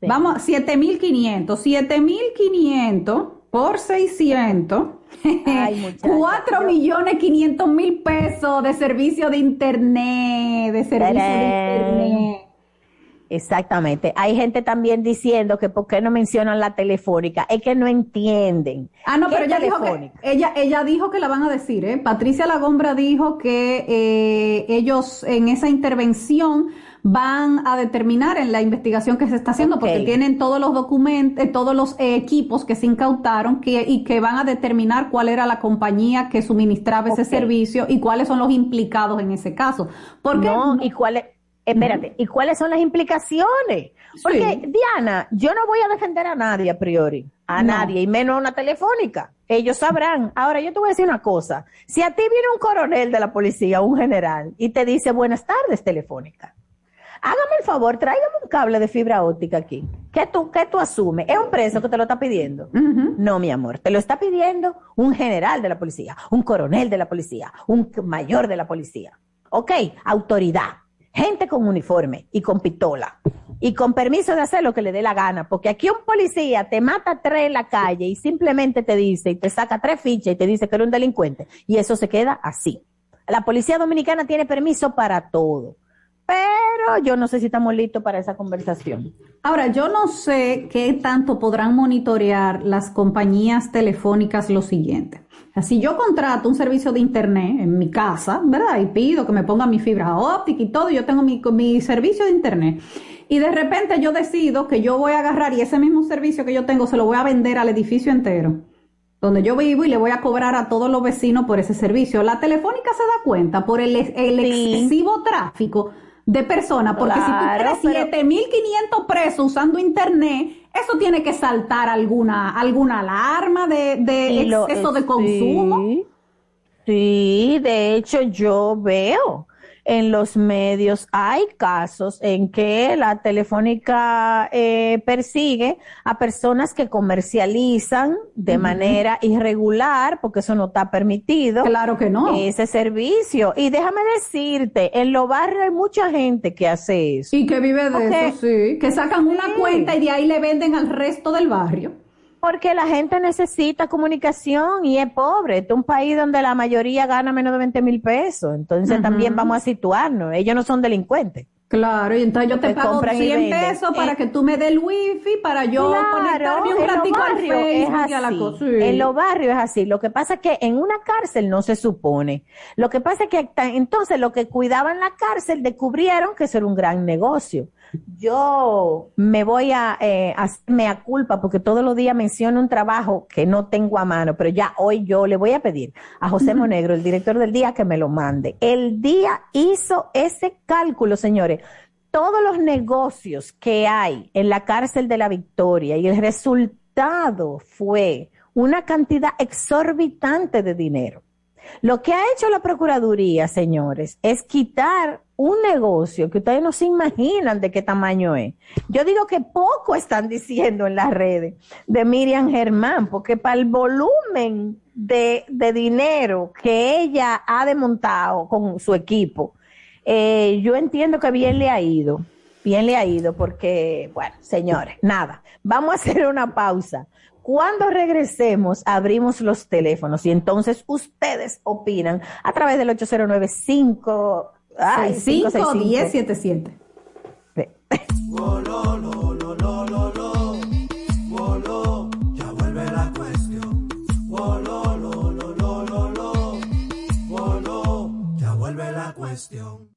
Vamos, 7.500. 7.500 por 600. Ay, muchacha, 4 yo- millones 500 mil pesos de servicio de internet. De servicio de internet. Exactamente. Hay gente también diciendo que por qué no mencionan la telefónica. Es que no entienden. Ah, no, ¿Qué pero ella dijo, que, ella, ella dijo que la van a decir, ¿eh? Patricia Lagombra dijo que eh, ellos en esa intervención van a determinar en la investigación que se está haciendo, porque tienen todos los documentos, eh, todos los eh, equipos que se incautaron que, y que van a determinar cuál era la compañía que suministraba ese servicio y cuáles son los implicados en ese caso. Porque No, y cuáles, espérate, ¿y cuáles son las implicaciones? Porque, Diana, yo no voy a defender a nadie a priori, a No. nadie, y menos a una telefónica. Ellos sabrán. Ahora, yo te voy a decir una cosa. Si a ti viene un coronel de la policía, un general, y te dice, buenas tardes, telefónica. Hágame el favor, tráigame un cable de fibra óptica aquí. ¿Qué tú, qué tú asumes? ¿Es un preso que te lo está pidiendo? No, mi amor, te lo está pidiendo un general de la policía, un coronel de la policía, un mayor de la policía. Ok, autoridad, gente con uniforme y con pistola y con permiso de hacer lo que le dé la gana, porque aquí un policía te mata tres en la calle y simplemente te dice y te saca tres fichas y te dice que eres un delincuente y eso se queda así. La policía dominicana tiene permiso para todo, pero yo no sé si estamos listos para esa conversación. Ahora, yo no sé qué tanto podrán monitorear las compañías telefónicas lo siguiente. Si yo contrato un servicio de internet en mi casa, ¿verdad? Y pido que me pongan mi fibra óptica y todo, yo tengo mi, mi servicio de internet. Y de repente yo decido que yo voy a agarrar y ese mismo servicio que yo tengo se lo voy a vender al edificio entero donde yo vivo y le voy a cobrar a todos los vecinos por ese servicio. La telefónica se da cuenta por el, el excesivo tráfico de personas, porque Claro, si tú tienes 7.500 presos usando internet, eso tiene que saltar alguna alguna alarma de, de lo- exceso de consumo. Sí, de hecho yo veo en los medios, hay casos en que la telefónica eh, persigue a personas que comercializan de manera irregular, porque eso no está permitido. Claro que no. Ese servicio. Y déjame decirte, en los barrios hay mucha gente que hace eso. Y que vive de eso, sí. Que sacan una cuenta y de ahí le venden al resto del barrio. Porque la gente necesita comunicación y es pobre. Este es un país donde la mayoría gana menos de 20 mil pesos. Entonces también vamos a situarnos. Ellos no son delincuentes. Claro, y entonces yo te pago compran y 100 venden. pesos para Eh, que tú me des el wifi para yo conectarme un ratico al Facebook y a la así. cosa. En los barrios es así. Lo que pasa es que en una cárcel no se supone. Lo que pasa es que entonces lo que cuidaban la cárcel descubrieron que eso era un gran negocio. Yo me voy a eh, hacerme a culpa porque todos los días menciono un trabajo que no tengo a mano, pero ya hoy yo le voy a pedir a José Monegro, el director del día, que me lo mande. El día hizo ese cálculo, señores todos los negocios que hay en la cárcel de la Victoria y el resultado fue una cantidad exorbitante de dinero. Lo que ha hecho la Procuraduría, señores, es quitar un negocio que ustedes no se imaginan de qué tamaño es. Yo digo que poco están diciendo en las redes de Miriam Germán, porque para el volumen de, de dinero que ella ha desmontado con su equipo, eh, yo entiendo que bien le ha ido, bien le ha ido, porque, bueno, señores, nada, vamos a hacer una pausa. Cuando regresemos, abrimos los teléfonos y entonces ustedes opinan a través del 8095 ay, 65 565. 1077. Ya vuelve la cuestión.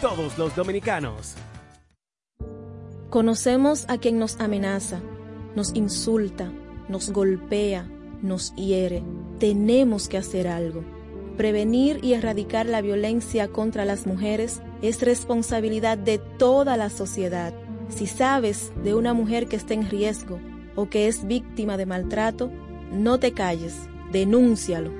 todos los dominicanos. Conocemos a quien nos amenaza, nos insulta, nos golpea, nos hiere. Tenemos que hacer algo. Prevenir y erradicar la violencia contra las mujeres es responsabilidad de toda la sociedad. Si sabes de una mujer que está en riesgo o que es víctima de maltrato, no te calles, denúncialo.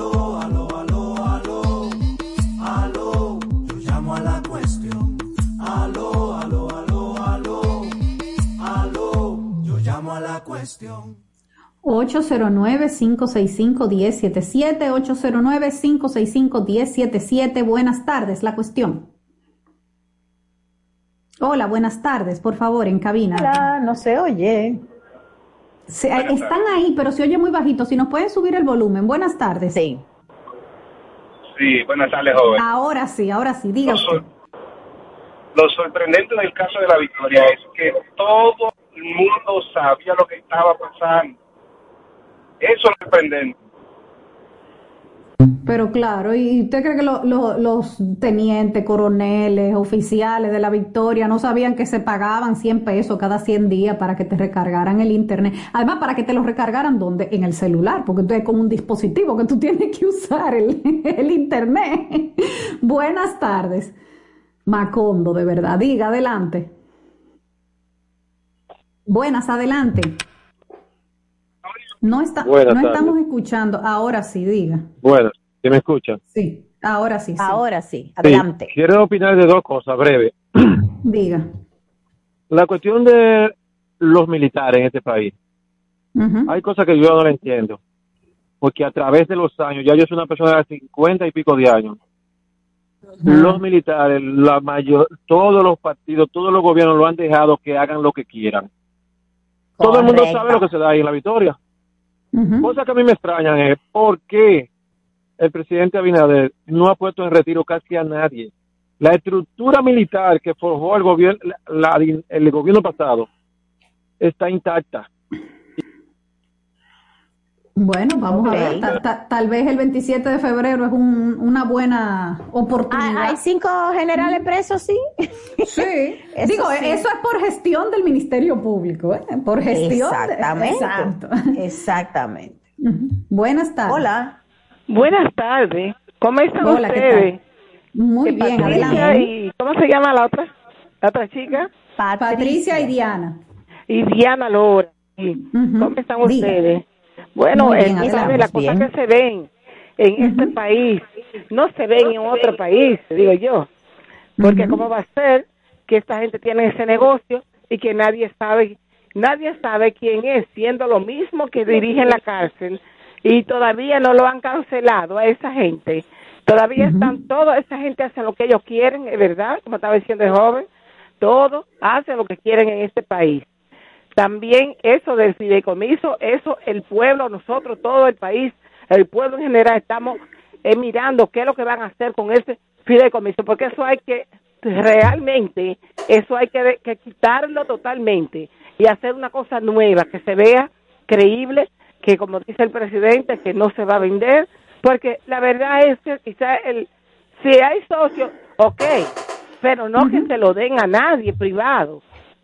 Cuestión. 809-565-1077, 809-565-1077. Buenas tardes, la cuestión. Hola, buenas tardes, por favor, en cabina. Hola, no se oye. Se- están ahí, pero se oye muy bajito. Si nos pueden subir el volumen. Buenas tardes. Sí. Sí, buenas tardes, joven. Ahora sí, ahora sí, diga usted. Lo sorprendente del caso de la victoria es que todo el mundo sabía lo que estaba pasando. Eso es sorprendente. Pero claro, ¿y usted cree que lo- lo- los tenientes, coroneles, oficiales de la Victoria no sabían que se pagaban 100 pesos cada 100 días para que te recargaran el internet? Además, para que te lo recargaran ¿dónde? En el celular, porque tú es como un dispositivo que tú tienes que usar el, el internet. Buenas tardes. Macondo, de verdad. Diga, adelante. Buenas, adelante. No, está, Buenas no tardes. estamos escuchando. Ahora sí, diga. Bueno, ¿se me escucha? Sí, ahora sí. sí. Ahora sí, Sí, adelante. quiero opinar de dos cosas breve. Diga. La cuestión de los militares en este país. Hay cosas que yo no la entiendo. Porque a través de los años, ya yo soy una persona de 50 y pico de años, los militares, la mayor, todos los partidos, todos los gobiernos lo han dejado que hagan lo que quieran. Todo el mundo sabe lo que se da ahí en la victoria. Cosa que a mí me extrañan es por qué el presidente Abinader no ha puesto en retiro casi a nadie. La estructura militar que forjó el gobierno, la- la- el gobierno pasado está intacta. Bueno, vamos a ver. Ta- ta- tal vez el 27 de febrero es un- una buena oportunidad. Ah, ¿Hay cinco generales presos, sí? Sí. Eso Digo, sí. eso es por gestión del Ministerio Público, ¿eh? Por gestión. de- Exactamente. Exacto. Exactamente. Buenas tardes. Hola. Buenas tardes. ¿Cómo están Hola, ¿qué ustedes? Muy bien, Patricia adelante. y ¿cómo se llama la otra? La otra chica. Patricia y Diana. Y Diana Lora. Sí. ¿Cómo están Diga. ustedes? Bueno, bien, eh, las cosas que se ven en este país no se ven en otro país, digo yo. Porque cómo va a ser que esta gente tiene ese negocio y que nadie sabe, nadie sabe quién es, siendo lo mismo que dirigen la cárcel y todavía no lo han cancelado a esa gente. Todavía están, toda esa gente hace lo que ellos quieren, es verdad, como estaba diciendo el joven, todos hacen lo que quieren en este país. También eso del fideicomiso, eso el pueblo, nosotros, todo el país, el pueblo en general, estamos eh, mirando qué es lo que van a hacer con ese fideicomiso, porque eso hay que, realmente, eso hay que, quitarlo totalmente y hacer una cosa nueva, que se vea creíble, que como dice el presidente, que no se va a vender, porque la verdad es que quizá el, si hay socios, ok, pero no que se lo den a nadie privado.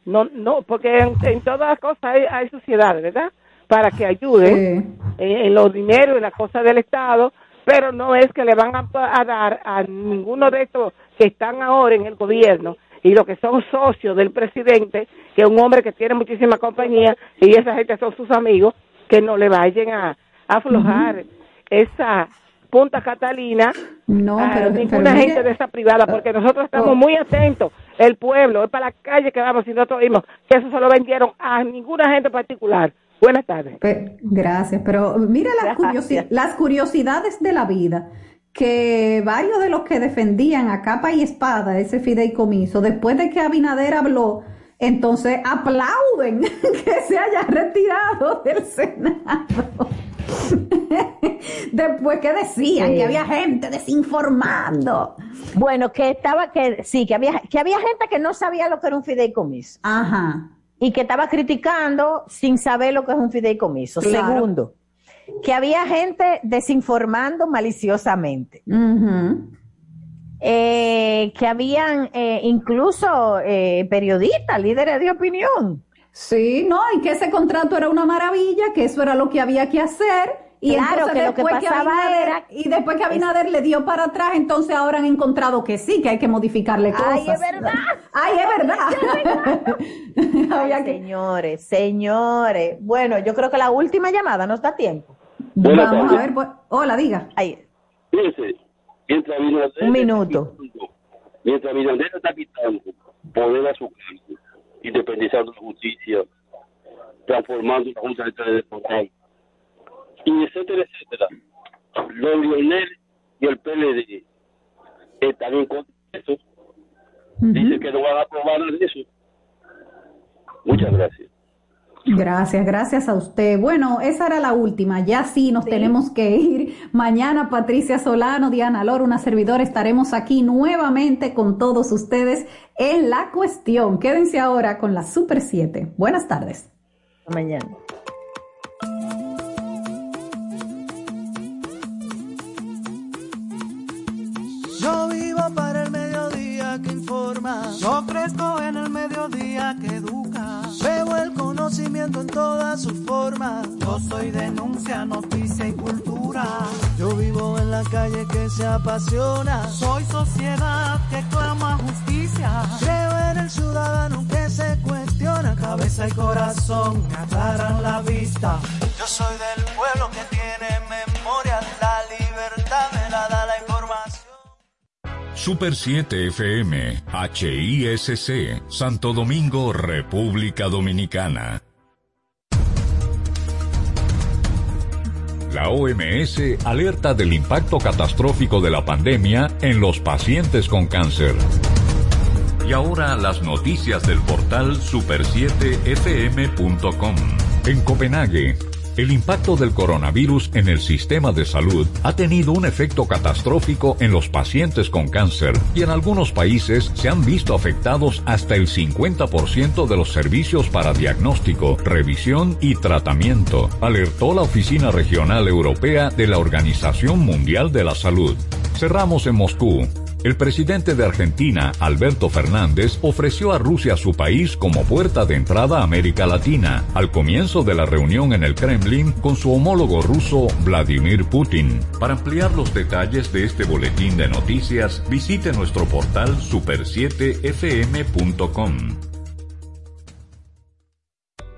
No, no, porque en, en todas las cosas hay, hay sociedades, ¿verdad? Para que ayuden en, en los dineros y las cosas del Estado, pero no es que le van a, a dar a ninguno de estos que están ahora en el gobierno y los que son socios del presidente, que es un hombre que tiene muchísima compañía y esa gente son sus amigos, que no le vayan a, a aflojar esa Punta Catalina No, a pero- ninguna pero gente de esa privada, porque nosotros estamos oh. muy atentos, el pueblo, es para la calle que vamos y nosotros vimos que eso se lo vendieron a ninguna gente particular. Buenas tardes. Pe- gracias, pero mira las, curiosi- las curiosidades de la vida, que varios de los que defendían a capa y espada ese fideicomiso, después de que Abinader habló, entonces aplauden que se haya retirado del Senado. después que decían Sí. que había gente desinformando. Bueno, que estaba, que sí, que había, que había gente que no sabía lo que era un fideicomiso. Ajá. Y que estaba criticando sin saber lo que es un fideicomiso. Claro. Segundo, que había gente desinformando maliciosamente. eh, que habían eh, incluso eh, periodistas, líderes de opinión. Sí, no, y que ese contrato era una maravilla, que eso era lo que había que hacer. Y Claro, entonces que lo que después pasaba Abinader- era- Y después que Abinader le dio para atrás, entonces ahora han encontrado que sí, que hay que modificarle cosas. Ay, es verdad. Ay, es verdad. Ay, señores, señores. Bueno, yo creo que la última llamada nos da tiempo. Buenas Vamos a ver, pues, hola, diga. Ahí. Fíjense, mientras Abinader Un minuto. mientras Abinader está quitando poder a su cargo, independizando la justicia, transformando la Junta Electoral Electoral, y etcétera, etcétera, los Lionel y el PLD están en contra de eso. Dicen que no van a aprobar de eso. Muchas gracias. Gracias, gracias a usted. Bueno, esa era la última. Ya sí nos tenemos que ir. Mañana Patricia Solano, Diana Lor, una servidora, estaremos aquí nuevamente con todos ustedes en la cuestión. Quédense ahora con la Super 7. Buenas tardes. Mañana. Yo vivo para el mediodía que informa. Yo crezco en el mediodía que educa. Veo el conocimiento en todas sus formas. Yo soy denuncia, noticia y cultura. Yo vivo en la calle que se apasiona. Soy sociedad que clama justicia. Creo en el ciudadano que se cuestiona. Cabeza y corazón aclaran la vista. Yo soy del pueblo que tiene Super 7 FM, HISC, Santo Domingo, República Dominicana. La OMS alerta del impacto catastrófico de la pandemia en los pacientes con cáncer. Y ahora las noticias del portal super7fm.com. En Copenhague, el impacto del coronavirus en el sistema de salud ha tenido un efecto catastrófico en los pacientes con cáncer y en algunos países se han visto afectados hasta el 50% de los servicios para diagnóstico, revisión y tratamiento, alertó la Oficina Regional Europea de la Organización Mundial de la Salud. Cerramos en Moscú. El presidente de Argentina, Alberto Fernández, ofreció a Rusia su país como puerta de entrada a América Latina, al comienzo de la reunión en el Kremlin con su homólogo ruso Vladimir Putin. Para ampliar los detalles de este boletín de noticias, visite nuestro portal super7fm.com.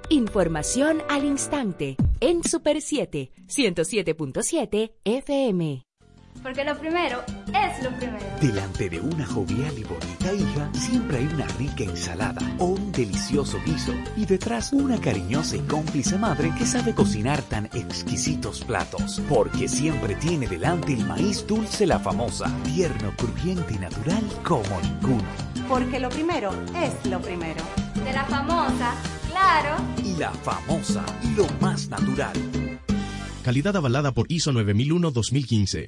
Información al instante en Super 7, 107.7 FM. Porque lo primero es lo primero. Delante de una jovial y bonita hija, siempre hay una rica ensalada o un delicioso guiso. Y detrás, una cariñosa y cómplice madre que sabe cocinar tan exquisitos platos. Porque siempre tiene delante el maíz dulce la famosa, tierno, crujiente y natural como ninguno. Porque lo primero es lo primero. De la famosa, claro. Y la famosa, lo más natural. Calidad avalada por ISO 9001-2015.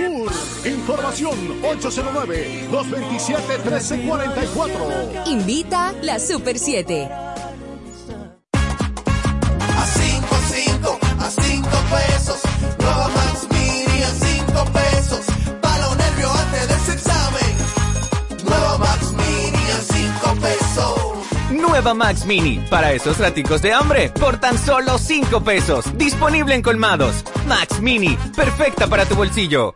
Información 809-227-1344. Invita la Super 7. A 5, 5, a 5 pesos. Nueva Max Mini a 5 pesos. Para los nervios antes de ese examen. Nueva Max Mini a 5 pesos. Nueva Max Mini, para esos raticos de hambre, por tan solo 5 pesos. Disponible en colmados. Max Mini, perfecta para tu bolsillo.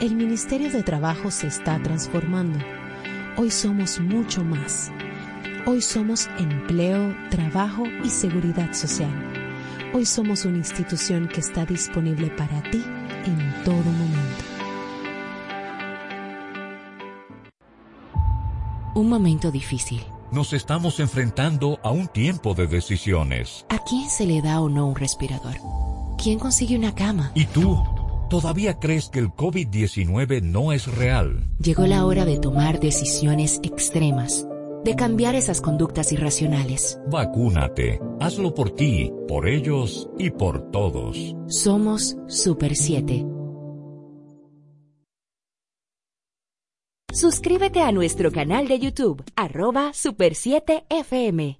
El Ministerio de Trabajo se está transformando. Hoy somos mucho más. Hoy somos empleo, trabajo y seguridad social. Hoy somos una institución que está disponible para ti en todo momento. Un momento difícil. Nos estamos enfrentando a un tiempo de decisiones. ¿A quién se le da o no un respirador? ¿Quién consigue una cama? ¿Y tú? ¿Todavía crees que el COVID-19 no es real? Llegó la hora de tomar decisiones extremas de cambiar esas conductas irracionales. Vacúnate. Hazlo por ti, por ellos y por todos. Somos Super 7. Suscríbete a nuestro canal de YouTube, arroba Super 7 FM.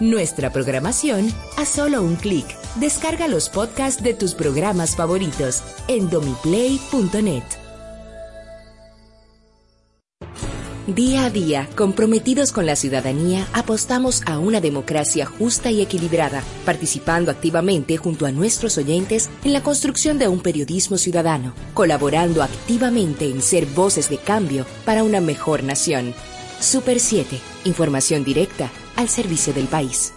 Nuestra programación a solo un clic. Descarga los podcasts de tus programas favoritos en domiplay.net. Día a día, comprometidos con la ciudadanía, apostamos a una democracia justa y equilibrada, participando activamente junto a nuestros oyentes en la construcción de un periodismo ciudadano, colaborando activamente en ser voces de cambio para una mejor nación. Super 7, información directa al servicio del país.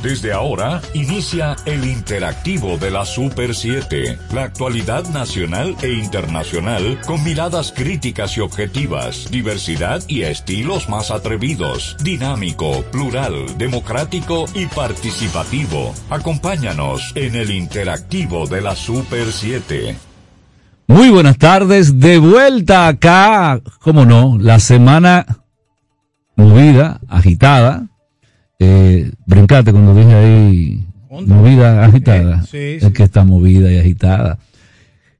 Desde ahora inicia el interactivo de la Super 7, la actualidad nacional e internacional con miradas críticas y objetivas, diversidad y estilos más atrevidos, dinámico, plural, democrático y participativo. Acompáñanos en el interactivo de la Super 7. Muy buenas tardes, de vuelta acá, como no, la semana movida, agitada. Eh, brincate cuando dije ahí, movida, agitada. Sí, Es que está movida y agitada.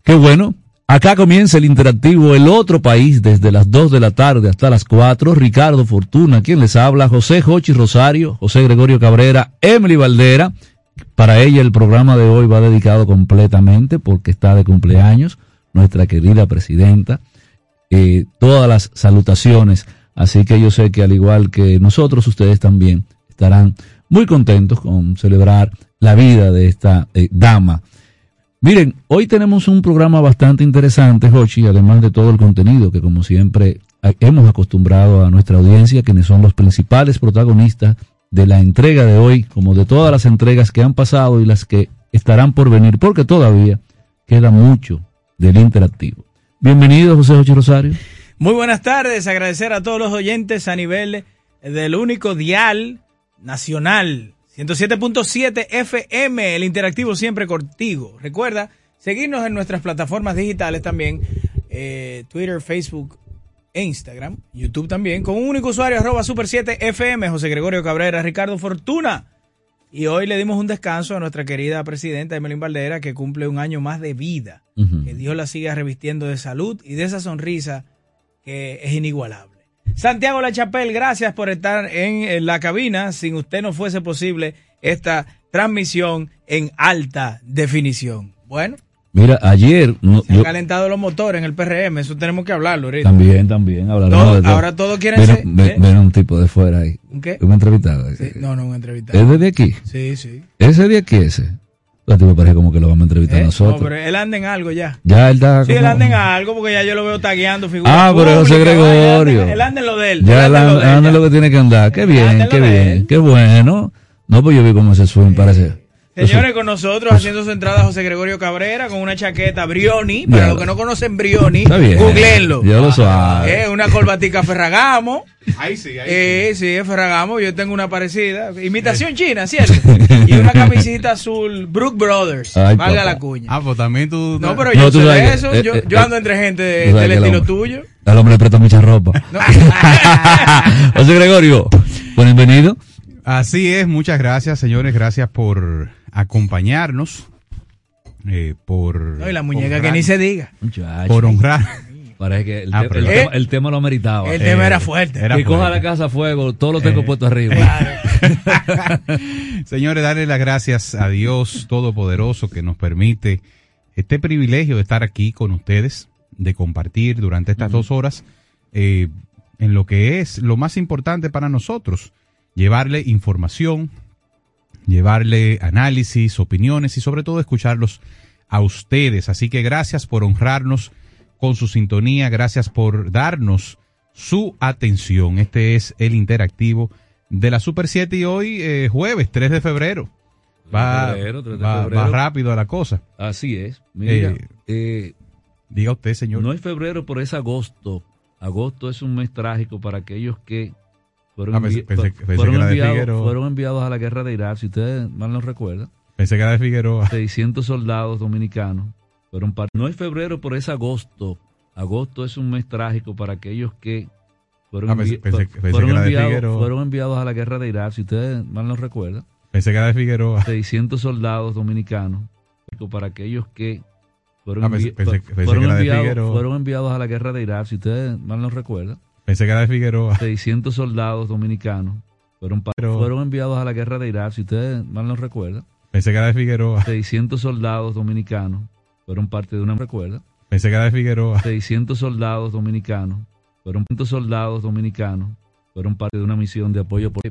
Qué bueno. Acá comienza el interactivo El Otro País desde las 2 de la tarde hasta las 4. Ricardo Fortuna, quien les habla, José Jochi Rosario, José Gregorio Cabrera, Emily Valdera. Para ella el programa de hoy va dedicado completamente porque está de cumpleaños nuestra querida presidenta, eh, todas las salutaciones. Así que yo sé que al igual que nosotros, ustedes también estarán muy contentos con celebrar la vida de esta eh, dama. Miren, hoy tenemos un programa bastante interesante, Jochi, además de todo el contenido que como siempre hemos acostumbrado a nuestra audiencia, quienes son los principales protagonistas de la entrega de hoy, como de todas las entregas que han pasado y las que estarán por venir, porque todavía queda mucho del interactivo. Bienvenido, José José Rosario. Muy buenas tardes, agradecer a todos los oyentes a nivel del único dial nacional, 107.7 FM, el interactivo siempre contigo. Recuerda seguirnos en nuestras plataformas digitales también, eh, Twitter, Facebook e Instagram, YouTube también, con un único usuario, arroba super 7 FM, José Gregorio Cabrera, Ricardo Fortuna. Y hoy le dimos un descanso a nuestra querida presidenta Emelín Valdera, que cumple un año más de vida. Que Dios la siga revistiendo de salud y de esa sonrisa que es inigualable. Santiago La Chapelle, gracias por estar en, en la cabina. Sin usted no fuese posible esta transmisión en alta definición. Bueno, Mira, ayer no, se han yo- calentado los motores en el PRM, eso tenemos que hablarlo ahorita. también, también hablaremos Todo- de todo. ahora todos quieren Ven- ser- ven- ¿eh? ven un tipo de fuera ahí. ¿Un qué? Un entrevistado. Sí, no, no, un entrevistado. ¿Es de aquí? Sí, sí. ¿Ese de aquí ese? A ti me parece como que lo vamos a entrevistar Eh, nosotros. No, pero él anda en algo ya. Ya él está Sí, él anda en algo porque ya yo lo veo tagueando figuras Ah, pero José Gregorio. Él anda, en lo de él. Ya él anda en lo que tiene que andar. Qué bien, qué bien, qué bueno. No, pues yo vi como ese swing parece. Señores, con nosotros haciendo su entrada José Gregorio Cabrera con una chaqueta Brioni. Para Ya. los que no conocen Brioni, googleenlo. Yo lo suave. Eh, una corbatica Ferragamo. Ahí sí, ahí Eh, sí, es Ferragamo. Yo tengo una parecida. Imitación china, ¿cierto? Y una camisita azul Brook Brothers. Ay, valga papá. la cuña. Ah, pues también tú. No, pero No, yo sé de eso. eh, yo, eh, yo ando entre gente de- del estilo hombre- tuyo. Al hombre le presta mucha ropa. José Gregorio, bienvenido. Así es, muchas gracias, señores. Gracias por acompañarnos. eh, por. No, y la muñeca honrar- que ni se diga. Por honrar. Parece que el, Ah, te- pero- el Eh, tema, el tema lo meritaba. El tema era fuerte. era que coja la casa a fuego, todo lo tengo Eh, puesto arriba. Señores, darle las gracias a Dios Todopoderoso que nos permite este privilegio de estar aquí con ustedes, de compartir durante estas dos horas eh, en lo que es lo más importante para nosotros, llevarle información, llevarle análisis, opiniones y sobre todo escucharlos a ustedes. Así que gracias por honrarnos con su sintonía, gracias por darnos su atención. Este es el interactivo de la Super 7 y hoy eh, jueves 3 de febrero. Va, febrero, 3 de va- febrero. va rápido la cosa. Así es. Mira, Eh, eh, Diga usted, señor. no es febrero, pero es agosto. Agosto es un mes trágico para aquellos que fueron, Ah, pensé- pensé- fu- pensé fueron enviados, fueron enviados a la guerra de Irak. Si ustedes mal no recuerdan, Pensé que era de Figueroa. 600 soldados dominicanos fueron par- No es febrero, pero es agosto. Agosto es un mes trágico para aquellos que fueron, Ah, pensé- pensé- pensé fueron que enviados, fueron enviados a la guerra de Irak. Si ustedes mal no recuerdan, Pensé que era de Figueroa. 600 soldados dominicanos para aquellos que fueron, Ah, envi- fueron enviados, fueron enviados a la guerra de Irak. Si ustedes mal no recuerdan, Pensé que era de Figueroa. 600 soldados dominicanos fueron, Pero- fueron enviados a la guerra de Irak. Si ustedes mal no recuerdan, Pensé que era de Figueroa. 600 soldados dominicanos fueron parte de una recuerda. Pensé que era de Figueroa. 600 soldados dominicanos fueron 600 soldados dominicanos fueron parte de una misión de apoyo por